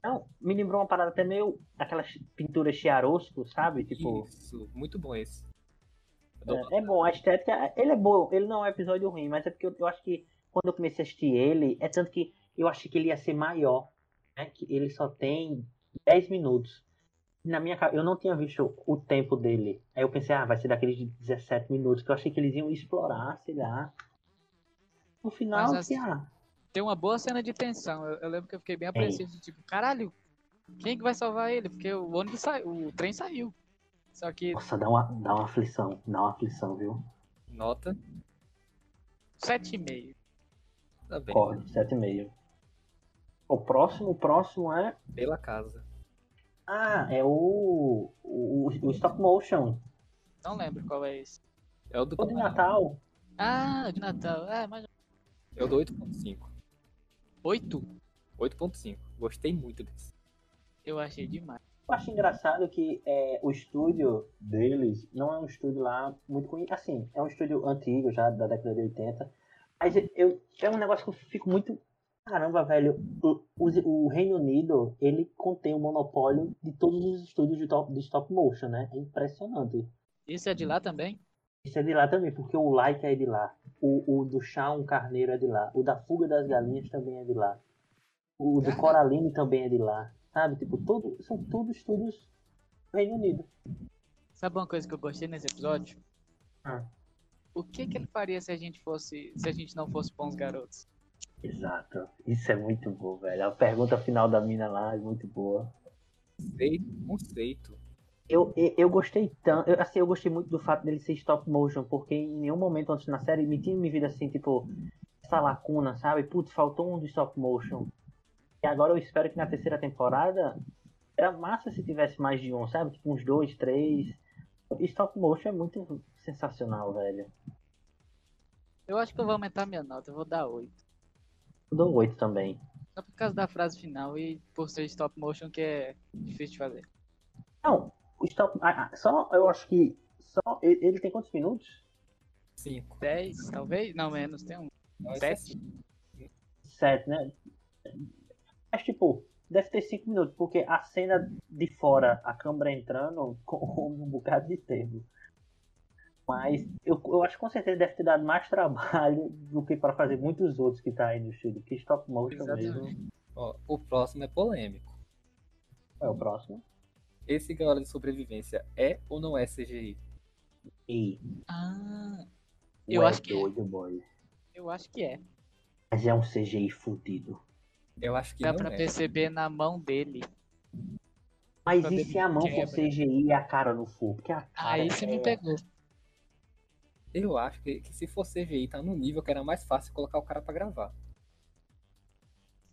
Não, me lembrou uma parada até meio daquelas pinturas chiarosco, sabe? Tipo, Isso, muito bom esse. É, é bom, a estética, ele é bom, ele não é um episódio ruim, mas é porque eu, eu acho que quando eu comecei a assistir ele, é tanto que eu achei que ele ia ser maior, né? Que ele só tem 10 minutos. Na minha eu não tinha visto o tempo dele. Aí eu pensei, ah, vai ser daqueles de 17 minutos, que eu achei que eles iam explorar, sei lá. No final, Mas fiquei, ah, Tem uma boa cena de tensão. Eu, eu lembro que eu fiquei bem apreensivo de tipo, caralho, quem que vai salvar ele? Porque o ônibus saiu, o trem saiu. Só que nossa, dá uma, dá uma aflição, dá uma aflição, viu? Nota, 7,5. tá bem. Corre, 7,5. O próximo, o próximo é Pela casa. Ah, é o, o, o stop motion. Não lembro qual é esse. É o do O de Natal. Ah, de Natal. É, mas. Eu dou 8.5. 8? 8.5. Gostei muito desse. Eu achei demais. Eu acho engraçado que é, o estúdio deles não é um estúdio lá muito conhecido. Assim, é um estúdio antigo já, da década de 80. Mas eu, é um negócio que eu fico muito. Caramba, velho. O, o, o Reino Unido, ele contém o monopólio de todos os estúdios de, top, de stop motion, né? É impressionante. Isso é de lá também? Isso é de lá também, porque o Like é de lá. O, o do Chão Carneiro é de lá. O da Fuga das Galinhas também é de lá. O do. Coraline também é de lá. Sabe? Tipo, todo, são todos estúdios do Reino Unido. Sabe uma coisa que eu gostei nesse episódio? Ah. O que que ele faria se a gente fosse, se a gente não fosse bons garotos? Exato. Isso é muito bom, velho. A pergunta final da mina lá é muito boa. Conceito, conceito. Eu, eu, eu gostei tanto. Eu, assim, eu gostei muito do fato dele ser stop motion, porque em nenhum momento antes na série me tinha me vindo assim, tipo, essa lacuna, sabe? Putz, faltou um do stop motion. E agora eu espero que na terceira temporada era massa se tivesse mais de um, sabe? Tipo, uns dois, três. Stop motion é muito sensacional, velho. Eu acho que eu vou aumentar minha nota, eu vou dar 8. Eu dou oito também. Só por causa da frase final e por ser stop motion que é difícil de fazer. Não, o stop. ah, ah, só, eu acho que. Só, ele, ele tem quantos minutos? Cinco. 10, talvez? Não, menos, tem um. Não, esse é 7? cinco. Sete, né? Mas, tipo, deve ter cinco minutos, porque a cena de fora, a câmera entrando, (laughs) come um bocado de tempo. Mas eu, eu acho que com certeza deve ter dado mais trabalho (laughs) do que para fazer muitos outros que tá aí no estúdio. Que stop motion Exatamente. mesmo. Ó, o próximo é polêmico. É o próximo. Esse Galera de Sobrevivência é ou não é CGI? E Ah, Eu acho que é. doido, boy. eu acho que é. Mas é um CGI fudido. Eu acho que Dá não pra é. perceber na mão dele. Mas Pra e se a mão for quebra. CGI e a cara não for? Porque a cara Aí você é... me pegou. Eu acho que, que se for CGI, tá no nível que era mais fácil colocar o cara pra gravar.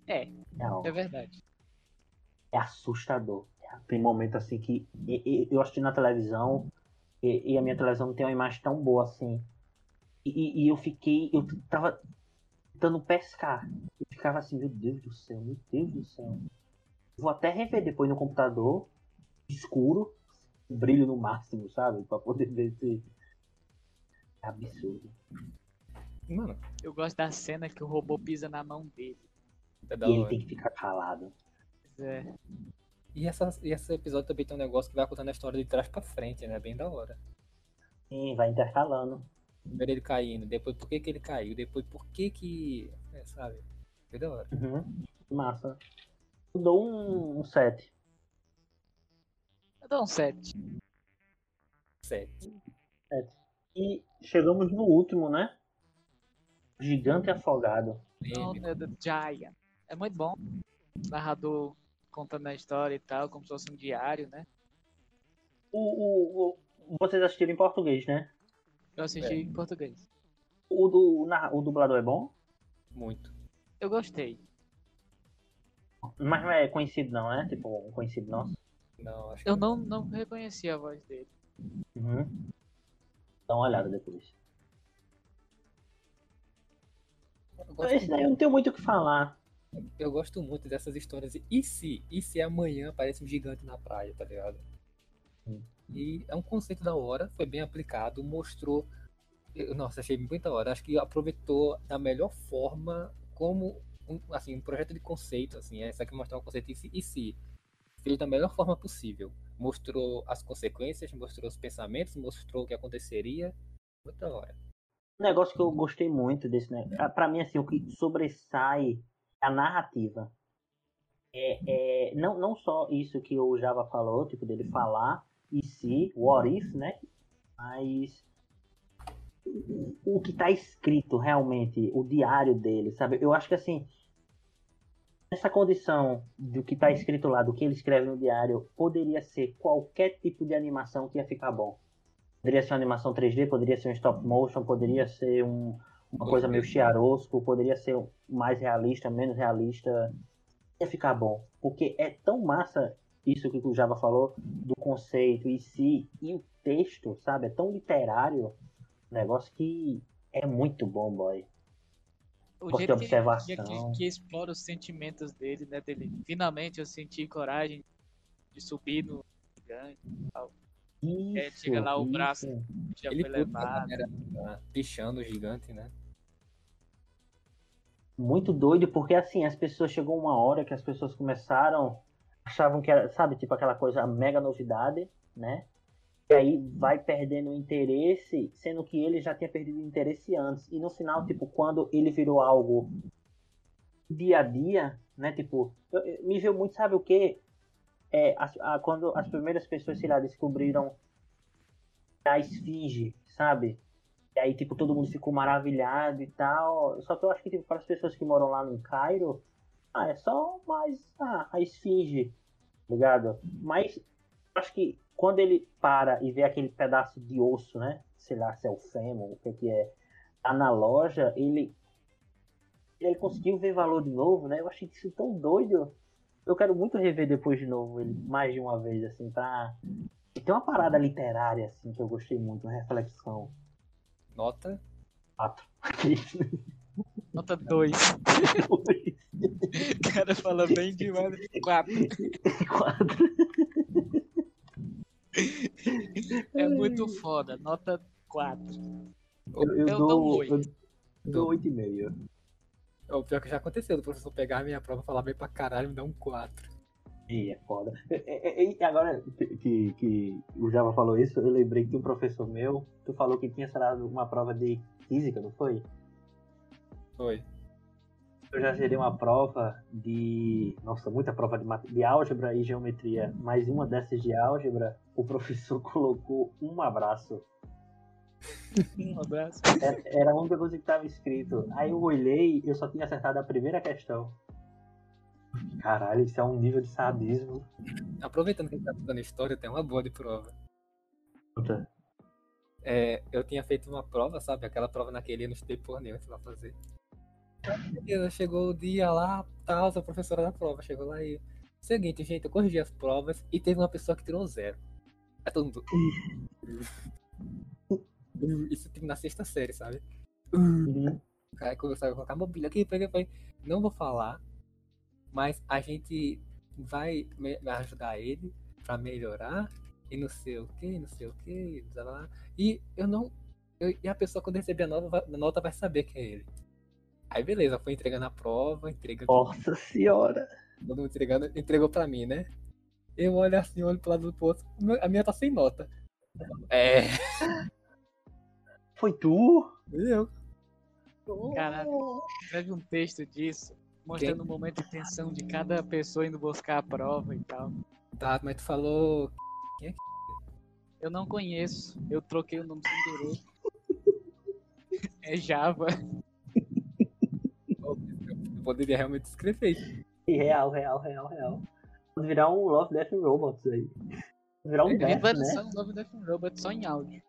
É, Não, é verdade. é assustador. Tem momento assim que e- e- eu assisti na televisão e, e a minha televisão não tem uma imagem tão boa assim. E eu fiquei, eu tava tentando pescar. Eu ficava assim, meu Deus do céu, meu Deus do céu. Vou até rever depois no computador, escuro, brilho no máximo, sabe? Pra poder ver se. É absurdo. Mano, Eu gosto da cena que o robô pisa na mão dele. é da E ele hora. tem que ficar calado. É, E, essa, e esse episódio também tem um negócio que vai contando a história de trás pra frente, né? Bem da hora. Sim, vai intercalando. Primeiro ele caindo, depois por que, que ele caiu, depois por que que. É, sabe? Bem da hora. Uhum. Massa. Eu dou um, um 7. eu dou um 7. Sete. E chegamos no último, né? Gigante Afogado. Giant. É muito bom. Narrador contando a história e tal, como se fosse um diário, né? O, o, o- vocês assistiram em português, né? Eu assisti É. em português. O, do, o o dublador é bom? Muito. Eu gostei. Mas não é conhecido não, é? Tipo, um conhecido nosso. Não, acho que Eu não, não reconheci a voz dele. Uhum. Dá uma olhada depois. Esse daí eu não tenho muito o que falar. eu gosto muito dessas histórias. E se? E se amanhã aparece um gigante na praia, tá ligado? Hum. E é um conceito da hora, foi bem aplicado, mostrou. eu- Nossa, achei muito da hora. Acho que aproveitou da melhor forma como um, assim, um projeto de conceito, assim, essa aqui mostrar um conceito e se, e se fez da melhor forma possível. Mostrou as consequências, mostrou os pensamentos, mostrou o que aconteceria. Muito da hora. Um negócio que eu gostei muito desse negócio. ah, Pra mim, assim, o que sobressai é a narrativa. É, é, não, não só isso que o Java falou, tipo, dele falar e se, what if, né? Mas o- que tá escrito realmente, o diário dele, sabe? Eu acho que assim, essa condição do que tá escrito lá, do que ele escreve no diário, poderia ser qualquer tipo de animação que ia ficar bom. Poderia ser uma animação 3D, poderia ser um stop motion, poderia ser um- uma coisa meio chiarosco, poderia ser mais realista, menos realista. Ia ficar bom. Porque é tão massa isso que o Java falou, do conceito e si, e o texto, sabe? É tão literário, um negócio que é muito bom, boy. O de jeito que, observação. que, que, que explora os sentimentos dele, né? Dele. Finalmente eu senti coragem de subir no gigante. Isso, É, chega lá, o braço isso. Já Ele foi levado. tá pichando o gigante, né? Muito doido, porque assim, as pessoas chegou uma hora que as pessoas começaram, achavam que era, sabe, tipo aquela coisa mega novidade, né? E aí vai perdendo o interesse, sendo que ele já tinha perdido o interesse antes. E no final, tipo, quando ele virou algo dia a dia, né? Tipo, eu- eu- me veio muito, sabe o quê? É, as- a- quando as primeiras pessoas, sei lá, descobriram a esfinge, sabe? E aí, tipo, todo mundo ficou maravilhado e tal. Só que eu acho que, tipo, para as pessoas que moram lá no Cairo, ah, é só mais ah, a esfinge, tá ligado? Mas acho que quando ele para e vê aquele pedaço de osso, né? Sei lá se é o fêmur, o que, que é, tá na loja, ele. Ele conseguiu ver valor de novo, né? Eu achei isso tão doido. Eu quero muito rever depois de novo ele mais de uma vez, assim, pra. E tem uma parada literária, assim, que eu gostei muito, uma reflexão. Nota. Quatro. (laughs) Nota 2. (laughs) O cara fala bem demais. 4. Quatro. É muito foda. Nota 4. Eu, eu Eu dou dou. oito. Eu dou oito e meio. É o pior que já aconteceu, do professor pegar a minha prova, falar bem pra caralho e me dar um 4. E é foda. E, e- e agora que, que o Java falou isso, eu lembrei que um professor meu, tu falou que tinha serado uma prova de física, não foi? Foi. Eu já gerei uma prova de. Nossa, muita prova de, de álgebra e geometria. Mas uma dessas de álgebra, o professor (laughs) colocou um abraço. Um abraço. Era, era a única coisa que estava escrito. Aí eu olhei eu só tinha acertado a primeira questão. Caralho, isso é um nível de sadismo. Aproveitando que a gente tá estudando história, tem uma boa de prova. É, eu tinha feito uma prova, sabe? Aquela prova naquele no estudei por nenhum pra fazer. Beleza, chegou o dia lá, tal, a professora da prova chegou lá e. Seguinte, gente, eu corrigi as provas e teve uma pessoa que tirou zero. Aí todo mundo. Isso tipo na sexta série, sabe? Uhum. O cara começou a colocar mobília aqui, peguei, falei, não vou falar, mas a gente vai ajudar ele pra melhorar e não sei o que, não sei o que, e eu não, eu- e a pessoa quando receber a nota, vai- a nota vai saber que é ele. Aí beleza, foi entregando a prova, entregando, Nossa senhora. todo mundo entregando, entregou pra mim, né? Eu olho assim, olho pro lado do outro, a minha tá sem nota. É, Foi tu? eu. Caralho. Escreve um texto disso, mostrando o momento de tensão de cada pessoa indo buscar a prova e tal. Tá, mas tu falou Eu não conheço. Eu troquei o nome sem querer. (laughs) É Java. Poderia realmente escrever isso. Real, real, real, real. Pode virar um Love, Death and Robots aí. Pode virar um Ele Death, vai né? um novo Death Robot só em áudio.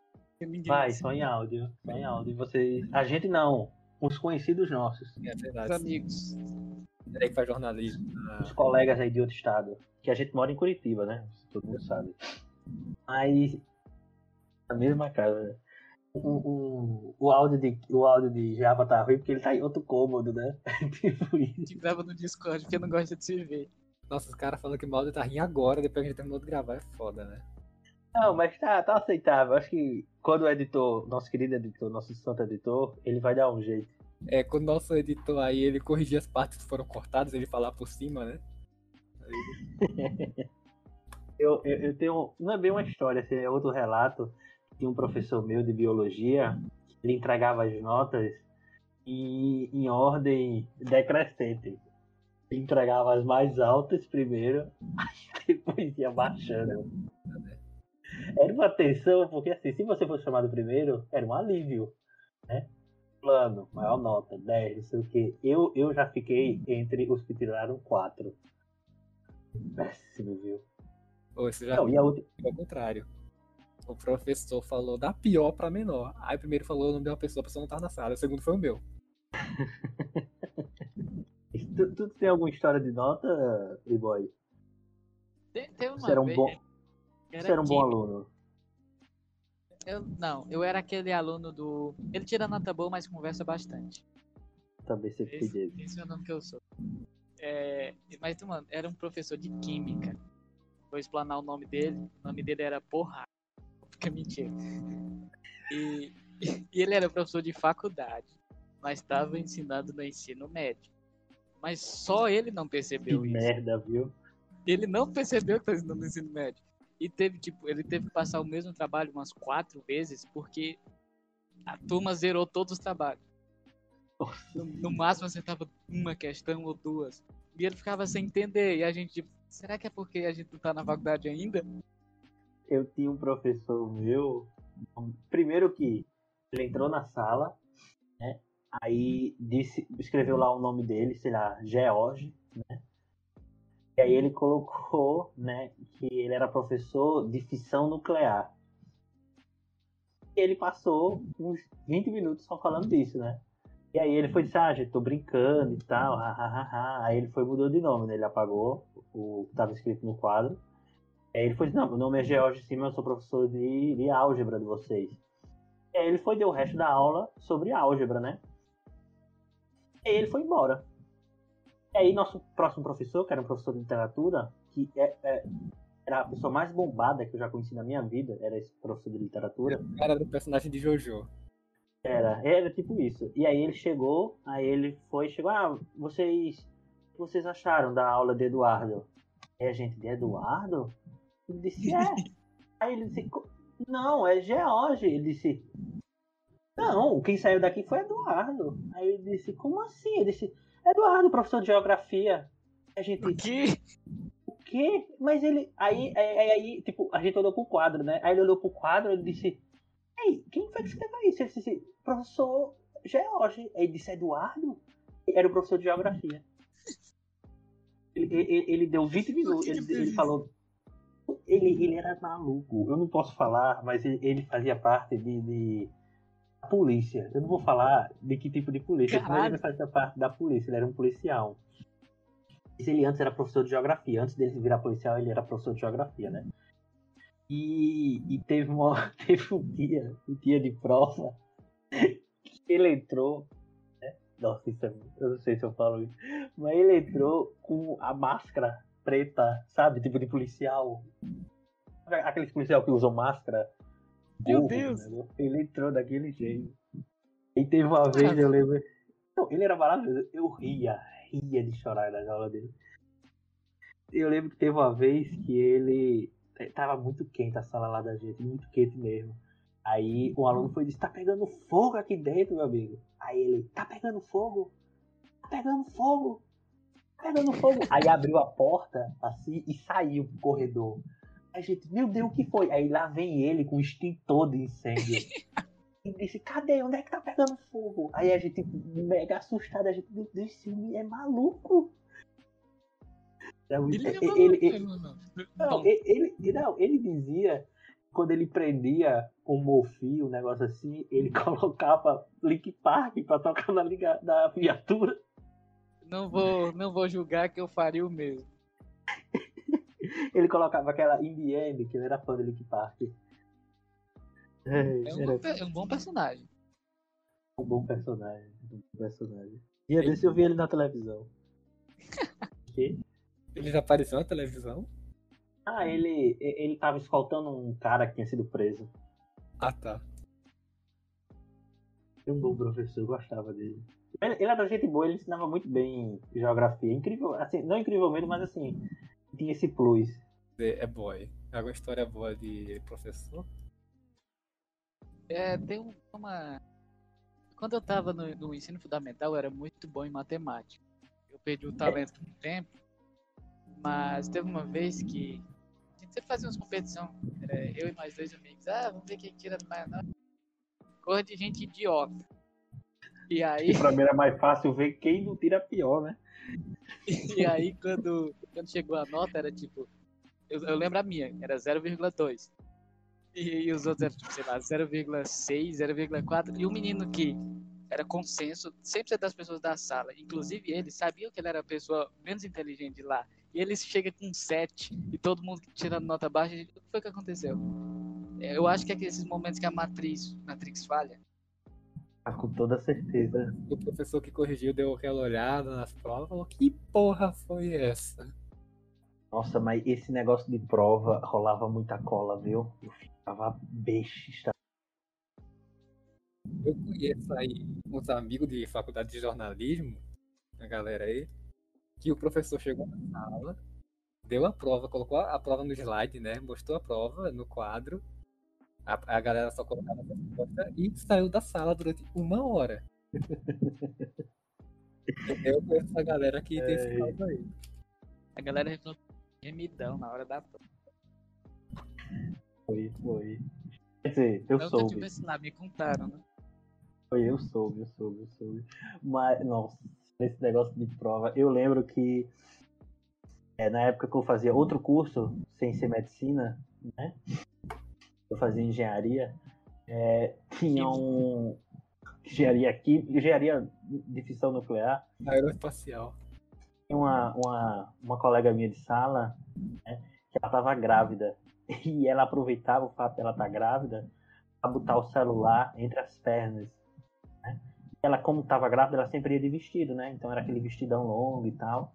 Vai, só em áudio. Só em áudio. E vocês. A gente não. Os conhecidos nossos. É Os verdade. amigos. Ele que faz jornalismo. Os colegas aí de outro estado. Que a gente mora em Curitiba, né? Todo mundo sabe. Mas. Na mesma casa. né? O, o, o, áudio de, o áudio de Java tá ruim porque ele tá em outro cômodo, né? (laughs) tipo A isso. gente grava no Discord porque não gosta de se ver. Nossa, os caras falando que o Maldo tá rindo agora, depois que a gente terminou de gravar, é foda, né? Não, mas tá, tá aceitável. Acho que quando o editor, nosso querido editor, nosso santo editor, ele vai dar um jeito. É, quando o nosso editor aí, ele corrigir as partes que foram cortadas, ele falar por cima, né? (laughs) Eu, eu, eu tenho. Não é bem uma história, assim, é outro relato. Tinha um professor meu de biologia, ele entregava as notas e, em ordem decrescente. Ele entregava as mais altas primeiro, (laughs) depois ia baixando. Era uma tensão, porque assim, se você fosse chamado primeiro, era um alívio, né? Plano, maior nota, 10, não sei o que. Eu, eu já fiquei entre os que tiraram 4. Péssimo, viu? Ou isso já Não, e a outra. foi ao contrário. O professor falou da pior pra menor. Aí o primeiro falou o nome de uma pessoa, a pessoa não tava na sala. O segundo foi o meu. (laughs) Tu, tu tem alguma história de nota, E-Boy? Tem, tem uma Você era um vez bom, que você era um bom aluno. Eu, não, eu era aquele aluno do. Ele tira nota boa, mas conversa bastante. Também fica Esse, dele. esse é o nome que eu sou. É, mas, mano, era um professor de química. vou explanar o nome dele. O nome dele era Porra. (laughs) Fica mentira. E, e ele era professor de faculdade, mas estava ensinando no ensino médio. Mas só ele não Que percebeu isso. merda, viu? Ele não percebeu que estava ensinando no ensino médio. E teve, tipo, ele teve que passar o mesmo trabalho umas quatro vezes, porque a turma zerou todos os trabalhos. No, no máximo acertava uma questão ou duas. E ele ficava sem entender. E a gente, tipo, será que é porque a gente não tá na faculdade ainda? Eu tinha um professor meu. Primeiro que ele entrou na sala, né? Aí disse, escreveu lá o nome dele, sei lá, George, né? E aí ele colocou, né, que ele era professor de fissão nuclear. E ele passou uns 20 minutos só falando disso, né? E aí ele foi dizer, ah, gente, tô brincando e tal, ha, ha, ha, ha. Aí ele foi mudou de nome, né? Ele apagou o que tava escrito no quadro. Aí ele foi não, meu nome é George Simon, eu sou professor de, de álgebra de vocês. E aí ele foi deu o resto da aula sobre álgebra, né? E aí ele foi embora. E aí nosso próximo professor, que era um professor de literatura, que é- é- era a pessoa mais bombada que eu já conheci na minha vida, era esse professor de literatura. Cara do personagem de Jojo. Era, era tipo isso. E aí ele chegou, aí ele foi, chegou, ah, vocês, o que vocês acharam da aula de Eduardo? É gente de Eduardo? Ele disse, é. aí ele disse, "Co- não, é George. Ele disse, não, quem saiu daqui foi Eduardo. Aí ele disse, como assim? Ele disse, Eduardo, professor de geografia. A gente, O quê? o quê? Mas ele. Aí, aí, aí, tipo, a gente olhou pro quadro, né? Aí ele olhou pro quadro e ele disse: Ei, quem foi que escreveu isso? Ele disse: Professor George. Aí ele disse: Eduardo? Era o professor de geografia. Ele, ele, ele deu 20 minutos. Ele, ele falou. Ele, ele era maluco. Eu não posso falar, mas ele, ele fazia parte de, de. da polícia. Eu não vou falar de que tipo de polícia, mas ele fazia parte da polícia. Ele era um policial. Mas ele antes era professor de geografia. Antes dele virar policial, ele era professor de geografia, né? E, e teve, uma, (laughs) teve um dia, um dia de prova, que ele entrou. Né? Nossa, isso é, eu não sei se eu falo isso. Mas ele entrou com a máscara preta, sabe? Tipo de policial. Aqueles policial que usam máscara. Meu burro, Deus. né? Ele entrou daquele jeito. E teve uma vez, eu lembro. Não, ele era maravilhoso. Eu ria, ria de chorar nas aulas dele. Eu lembro que teve uma vez que ele. Tava muito quente a sala lá da gente, muito quente mesmo. Aí um aluno foi e disse: Tá pegando fogo aqui dentro, meu amigo. Aí ele: Tá pegando fogo? Tá pegando fogo? Pegando fogo? Aí abriu a porta assim e saiu pro corredor. Aí a gente: Meu Deus, o que foi? Aí lá vem ele com um extintor de incêndio. (laughs) E disse, cadê? Onde é que tá pegando fogo? Aí a gente, mega assustado, a gente, meu Deus, esse homem é maluco. Ele é maluco, não, ele, ele- não, ele dizia, quando ele prendia um morfio, um negócio assim, ele (laughs) colocava Link Park pra tocar na liga da viatura. Não vou, não vou julgar que eu faria o mesmo. Ele colocava aquela In The End, que ele era fã de Link Park. É, É um, bom, é um bom personagem. um bom personagem. Um bom personagem. Dia desse eu vi ele na televisão. (laughs) Que? Ele já apareceu na televisão? Ah, ele, ele tava escoltando um cara que tinha sido preso. Ah, tá. Um bom professor, eu gostava dele. Ele, ele era gente boa, ele ensinava muito bem geografia. Incrível, assim, não incrivelmente, mas assim, tinha esse plus. É é boy. Alguma história boa de professor? É, tem um- uma. Quando eu tava no, no ensino fundamental, eu era muito bom em matemática. Eu perdi o talento com o tempo, mas teve uma vez que a gente sempre fazia umas competições, era eu e mais dois amigos. Ah, vamos ver quem tira mais nota. Cor de gente idiota. E aí, E pra mim era mais fácil ver quem não tira pior, né? e aí quando, quando chegou a nota, era tipo. Eu, eu lembro a minha, era 0,2. E, e os outros eram, tipo, sei lá, 0,6, 0,4. E o menino que era consenso, 100% das pessoas da sala, inclusive ele, sabiam que ele era a pessoa menos inteligente lá. E ele chega com 7 e todo mundo tirando nota baixa. O que foi que aconteceu? É, Eu acho que é esses momentos que a matriz, Matrix falha. Ah, com toda certeza. O professor que corrigiu deu aquela olhada nas provas e falou: Que porra foi essa? Nossa, mas esse negócio de prova rolava muita cola, viu? Eu ficava besta. Eu conheço aí uns amigos de faculdade de jornalismo, a galera aí, que o professor chegou na sala, deu a prova, colocou a a prova no slide, né? Mostrou a prova no quadro. A, a galera só colocava a resposta e saiu da sala durante uma hora. (laughs) Eu conheço essa galera que tem esse É. caso aí. A galera reclamou gemidão na hora da prova. Foi, foi. Quer dizer, eu Nunca soube. tive esse lá, me contaram, né? Foi, eu soube, eu soube, eu soube. Mas, nossa, esse negócio de prova. Eu lembro que é, na época que eu fazia outro curso, sem ser medicina, né? Eu fazia engenharia. é, tinha um. Engenharia química, engenharia de fissão nuclear. Aeroespacial. Tinha uma, uma, uma colega minha de sala, né, que ela tava grávida. (laughs) E ela aproveitava o fato dela estar grávida para botar o celular entre as pernas. Né? Ela, como estava grávida, ela sempre ia de vestido, né? Então era aquele vestidão longo e tal.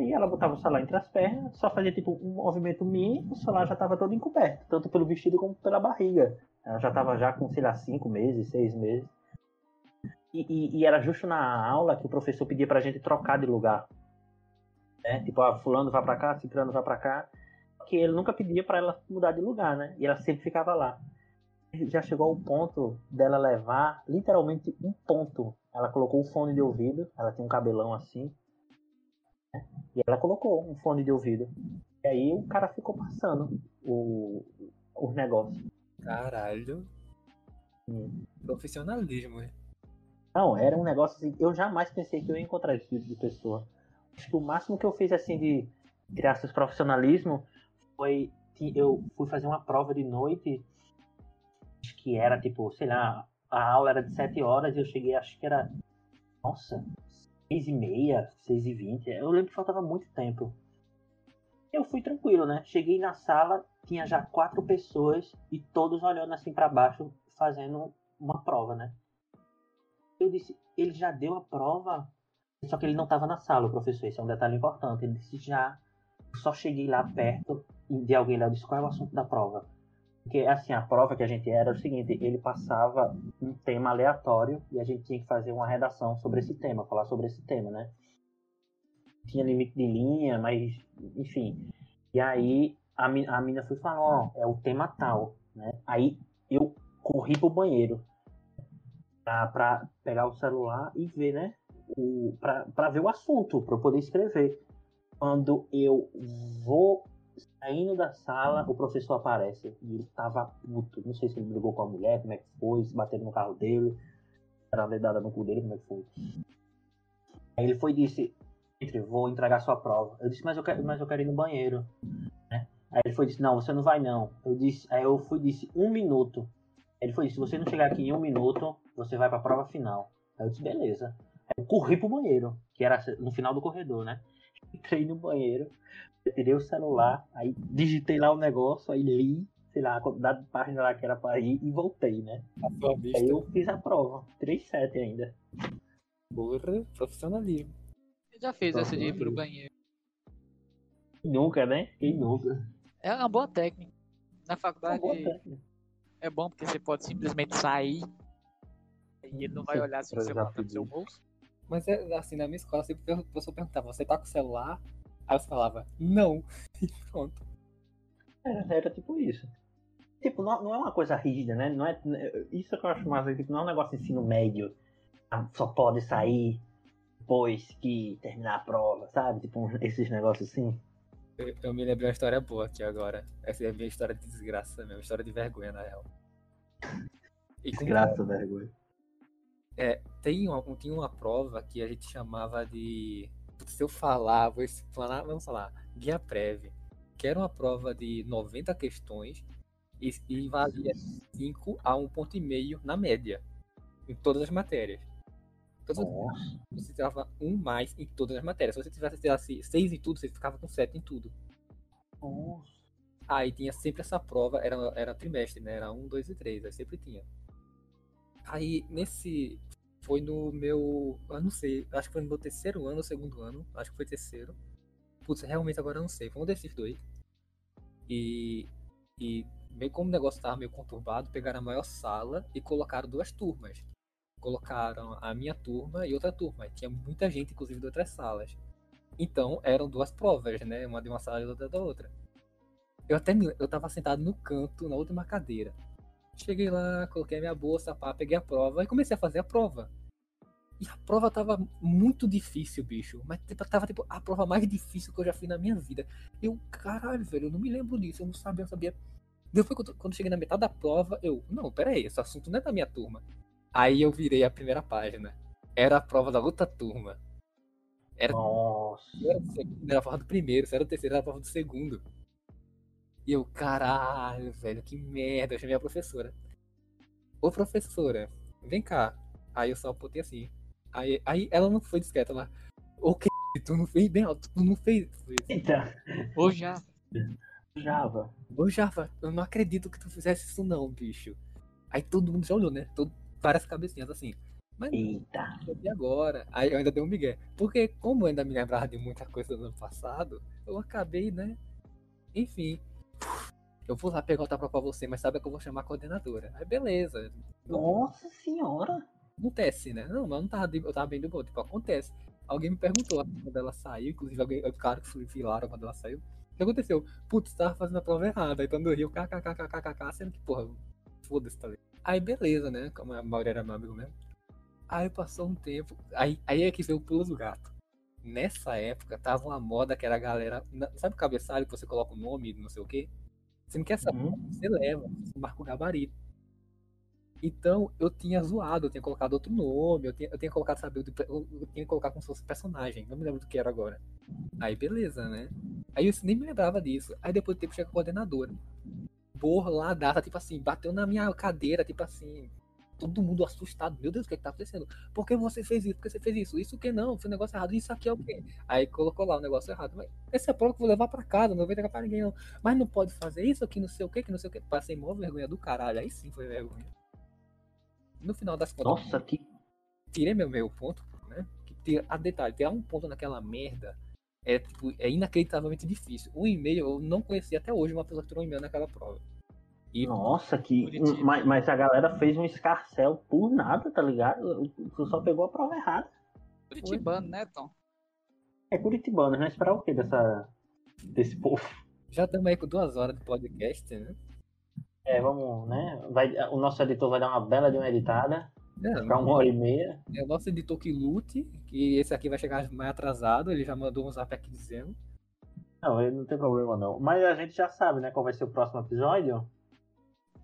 Aí ela botava o celular entre as pernas, só fazia tipo um movimento mínimo, o celular já estava todo encoberto, tanto pelo vestido como pela barriga. Ela já estava já com, sei lá, cinco meses, seis meses. E, e- e era justo na aula que o professor pedia pra gente trocar de lugar. Né? Tipo, ah, fulano vai pra cá, ciclano vai pra cá. Que ele nunca pedia pra ela mudar de lugar, né? E ela sempre ficava lá. Já chegou ao ponto dela levar literalmente um ponto. Ela colocou o fone de ouvido, ela tinha um cabelão assim. Né? E ela colocou um fone de ouvido. E aí o cara ficou passando o, o negócio. Caralho. Hum. Profissionalismo. hein? Não, era um negócio assim. Eu jamais pensei que eu ia encontrar esse tipo de pessoa. Acho que o máximo que eu fiz assim de criações profissionalismo foi que eu fui fazer uma prova de noite. Acho que era tipo, sei lá, a aula era de 7 horas e eu cheguei, acho que era. Nossa, 6 e meia, 6 e 20. Eu lembro que faltava muito tempo. Eu fui tranquilo, né? Cheguei na sala, tinha já quatro pessoas e todos olhando assim pra baixo, fazendo uma prova, né? Eu disse, ele já deu a prova, só que ele não estava na sala, o professor. Esse é um detalhe importante. Ele disse já. Só cheguei lá perto de alguém lá. Eu disse, qual é o assunto da prova? Porque, assim, a prova que a gente era, o seguinte: ele passava um tema aleatório e a gente tinha que fazer uma redação sobre esse tema, falar sobre esse tema, né? Tinha limite de linha, mas, enfim. E aí a, a mina foi falar: ó, é o tema tal, né? Aí eu corri pro banheiro pra, pra pegar o celular e ver, né? O, pra, pra ver o assunto, pra eu poder escrever. Quando eu vou saindo da sala, o professor aparece. E ele tava puto. Não sei se ele brigou com a mulher, como é que foi, se bateram no carro dele, era dedada no cu dele, como é que foi. Aí ele foi e disse, entre, vou entregar sua prova. Eu disse, mas eu quero, mas eu quero ir no banheiro. Né? Aí ele foi e disse, não, você não vai não. Eu disse, aí eu fui e disse, um minuto. Ele foi, se você não chegar aqui em um minuto, você vai pra prova final. Aí eu disse, beleza. Aí eu corri pro banheiro, que era no final do corredor, né? Entrei no banheiro, tirei o celular, aí digitei lá o negócio, aí li, sei lá, a quantidade de página lá que era pra ir e voltei, né? A sua vista. Aí eu fiz a prova, 3-7 ainda. Porra, profissionalismo. Eu já fez essa de ir pro banheiro. Quem nunca, né? Quem nunca? É uma boa técnica. Na Tá faculdade né? é bom porque você pode simplesmente sair e ele não vai olhar se você tá no seu bolso. Mas é assim, na minha escola, sempre o professor perguntava, você tá com o celular? Aí eu falava, não. (laughs) E pronto. Era, era tipo isso. Tipo, não, não é uma coisa rígida, né? Não é, isso que eu acho mais, tipo, não é um negócio de ensino médio. ah, Só pode sair depois que terminar a prova, sabe? Tipo, esses negócios assim. Eu, eu me lembrei uma história boa aqui agora. Essa é a minha história de desgraça mesmo, história de vergonha, na real. E Desgraça, vergonha. É, tem uma, tinha uma prova que a gente chamava de. Se eu falar, vou explanar, vamos falar, Guia Prev, que era uma prova de 90 questões e, e valia 5 a 1,5 ponto e meio na média, em todas as matérias. Todas as Nossa. você tirava um mais em todas as matérias. Se você tivesse tirasse 6 em tudo, você ficava com 7 em tudo. Nossa. Aí tinha sempre essa prova, era, era trimestre, né? Era um, dois e três, aí sempre tinha. Aí nesse. Foi no meu. Eu não sei, acho que foi no meu terceiro ano ou segundo ano, acho que foi terceiro. putz, realmente agora eu não sei. Foi um desses dois. E, e meio como o negócio tava meio conturbado, pegaram a maior sala e colocaram duas turmas. Colocaram a minha turma e outra turma. Tinha muita gente, inclusive, de outras salas. Então, eram duas provas, né? Uma de uma sala e outra da outra. Eu até eu tava sentado no canto, na última cadeira. Cheguei lá, coloquei a minha bolsa, pá, peguei a prova e comecei a fazer a prova. E a prova tava muito difícil, bicho. Mas tipo, tava tipo a prova mais difícil que eu já fiz na minha vida. Eu, caralho, velho, eu não me lembro disso, eu não sabia, eu sabia. Depois, quando, quando cheguei na metade da prova, eu, não, pera aí, esse assunto não é da minha turma. Aí eu virei a primeira página. Era a prova da outra turma. Era, Nossa. era, era a prova do primeiro, era o terceiro, era a prova do segundo. E eu, caralho, velho, que merda. Eu chamei a professora. Ô professora, vem cá. Aí eu só botei assim. Aí, aí ela não foi discreta, ela. Ô que tu não fez bem, tu não fez. Então, Ou já. Java. Ô Java, eu não acredito que tu fizesse isso não, bicho. Aí todo mundo já olhou, né? Todo, várias cabecinhas assim. Mas Eita. e agora? Aí eu ainda dei um migué. Porque como eu ainda me lembrava de muita coisa do ano passado, eu acabei, né? Enfim. Eu vou lá pegar outra prova pra você, mas sabe que eu vou chamar a coordenadora. Aí beleza. Nossa senhora. Acontece, né? Não, mas não tava, eu tava bem do boa. Tipo, acontece. Alguém me perguntou quando ela saiu, inclusive alguém, o cara que filaram quando ela saiu. O que aconteceu? Putz, tava fazendo a prova errada. Aí quando eu rio, kkkkkk, sendo que, porra, foda-se, tá ligado? Aí beleza, né? Como a maioria era meu amigo mesmo. Aí passou um tempo. Aí, aí é que veio o pulo do gato. Nessa época tava uma moda que era a galera. Sabe o cabeçalho que você coloca o nome, não sei o quê? Você não quer saber, Uhum. você leva, você marca o gabarito. Então eu tinha zoado, eu tinha colocado outro nome, eu tinha, eu tinha colocado, sabe, eu, eu, tinha colocado como se fosse personagem, não me lembro do que era agora. Aí beleza, né? Aí eu nem me lembrava disso. Aí depois do tempo chega a coordenadora. Borla a data, tipo assim, bateu na minha cadeira, tipo assim, todo mundo assustado. Meu Deus, o que, é que tá acontecendo? Por que você fez isso? Por que você fez isso? Isso que não, foi um negócio errado. Isso aqui é o quê? Aí colocou lá o negócio errado. Mas essa é a prova que eu vou levar pra casa, não vai entregar pra ninguém, não. Mas não pode fazer isso aqui, não sei o que, que não sei o que. Passei mó vergonha do caralho. Aí sim foi vergonha. No final das contas, Nossa, que. tirei meu meio ponto, né? Que ter, a detalhe, ter um ponto naquela merda é, tipo, é inacreditavelmente difícil. Um e-mail, eu não conhecia até hoje uma pessoa que tirou um e-mail naquela prova. E Nossa, que. Mas, mas a galera fez um escarcel por nada, tá ligado? Tu só pegou a prova errada. Curitibano, né, Tom? É curitibano, né? Esperar o quê dessa. desse povo? já estamos aí com duas horas de podcast, né? É, vamos, né? Vai, o nosso editor vai dar uma bela de uma editada. É, Pra uma hora e meia. é o nosso editor que lute, que esse aqui vai chegar mais atrasado, ele já mandou um zap aqui dizendo. Não, ele não tem problema não. Mas a gente já sabe, né? Qual vai ser o próximo episódio.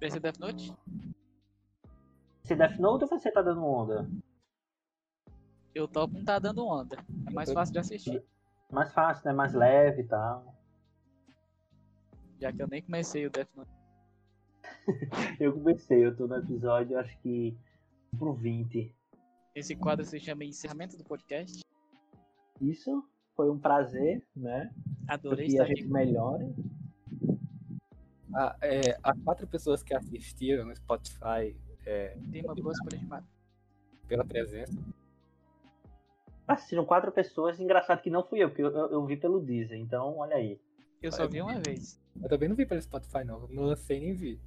Vai ser Death Note? Se Death Note ou você tá dando onda? Eu topo não tá dando onda. É mais fácil de assistir. Mais fácil, né? Mais leve e tal. Já que eu nem comecei o Death Note. (laughs) Eu comecei, eu tô no episódio, acho que pro 20. Esse quadro se chama Encerramento do Podcast. Isso foi um prazer, né? Adorei Que estar a gente aqui. melhore. Ah, é, as quatro pessoas que assistiram no Spotify é, Tem uma boa superestimada. pela presença. Assistiram quatro pessoas, engraçado que não fui eu, porque eu, eu, eu vi pelo Deezer, então olha aí. Eu só vi uma vez. Eu também não vi pelo Spotify, não. Não lancei nem vi.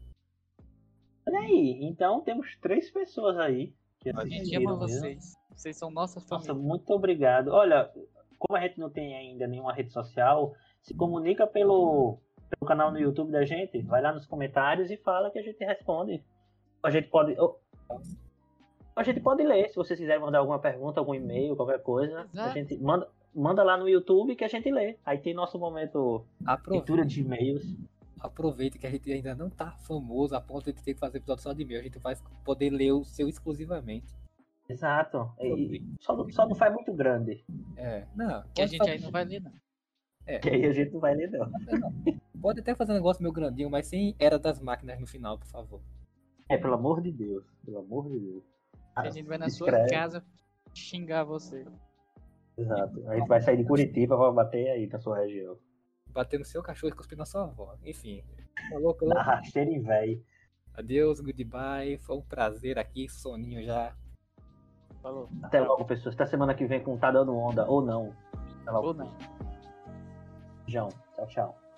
Olha aí, então temos três pessoas aí que A gente assistiram. ama vocês. Vocês são nossa Nossa, família. muito obrigado. Olha, como a gente não tem ainda nenhuma rede social, se comunica pelo, pelo canal no YouTube da gente, vai lá nos comentários e fala que a gente responde. A gente pode. A gente pode ler, se vocês quiserem mandar alguma pergunta, algum e-mail, qualquer coisa. A Exato. gente manda, manda lá no YouTube que a gente lê. Aí tem nosso momento leitura Aproveite, de e-mails. aproveite que a gente ainda não tá famoso a ponto de ter que fazer episódio só de e-mail. A gente vai poder ler o seu exclusivamente. Exato. E- só, não- só não faz muito grande. É, não. Que a gente aí não vai ler, não. Que aí a gente não vai ler, não. Pode até fazer um negócio meio grandinho, mas sem era das máquinas no final, por favor. É, pelo amor de Deus. Pelo amor de Deus. A gente vai na sua escreve. casa xingar você. Exato. A gente vai sair de Curitiba pra bater aí na sua região. Bater no seu cachorro e cuspir na sua avó. Enfim. Falou, falou. Na rasteira e véi. Adeus, goodbye. Foi um prazer aqui, soninho já. Falou. Até logo, pessoas. Até semana que vem com Tá Dando Onda ou não. Até logo. Ou não. João, tchau, tchau.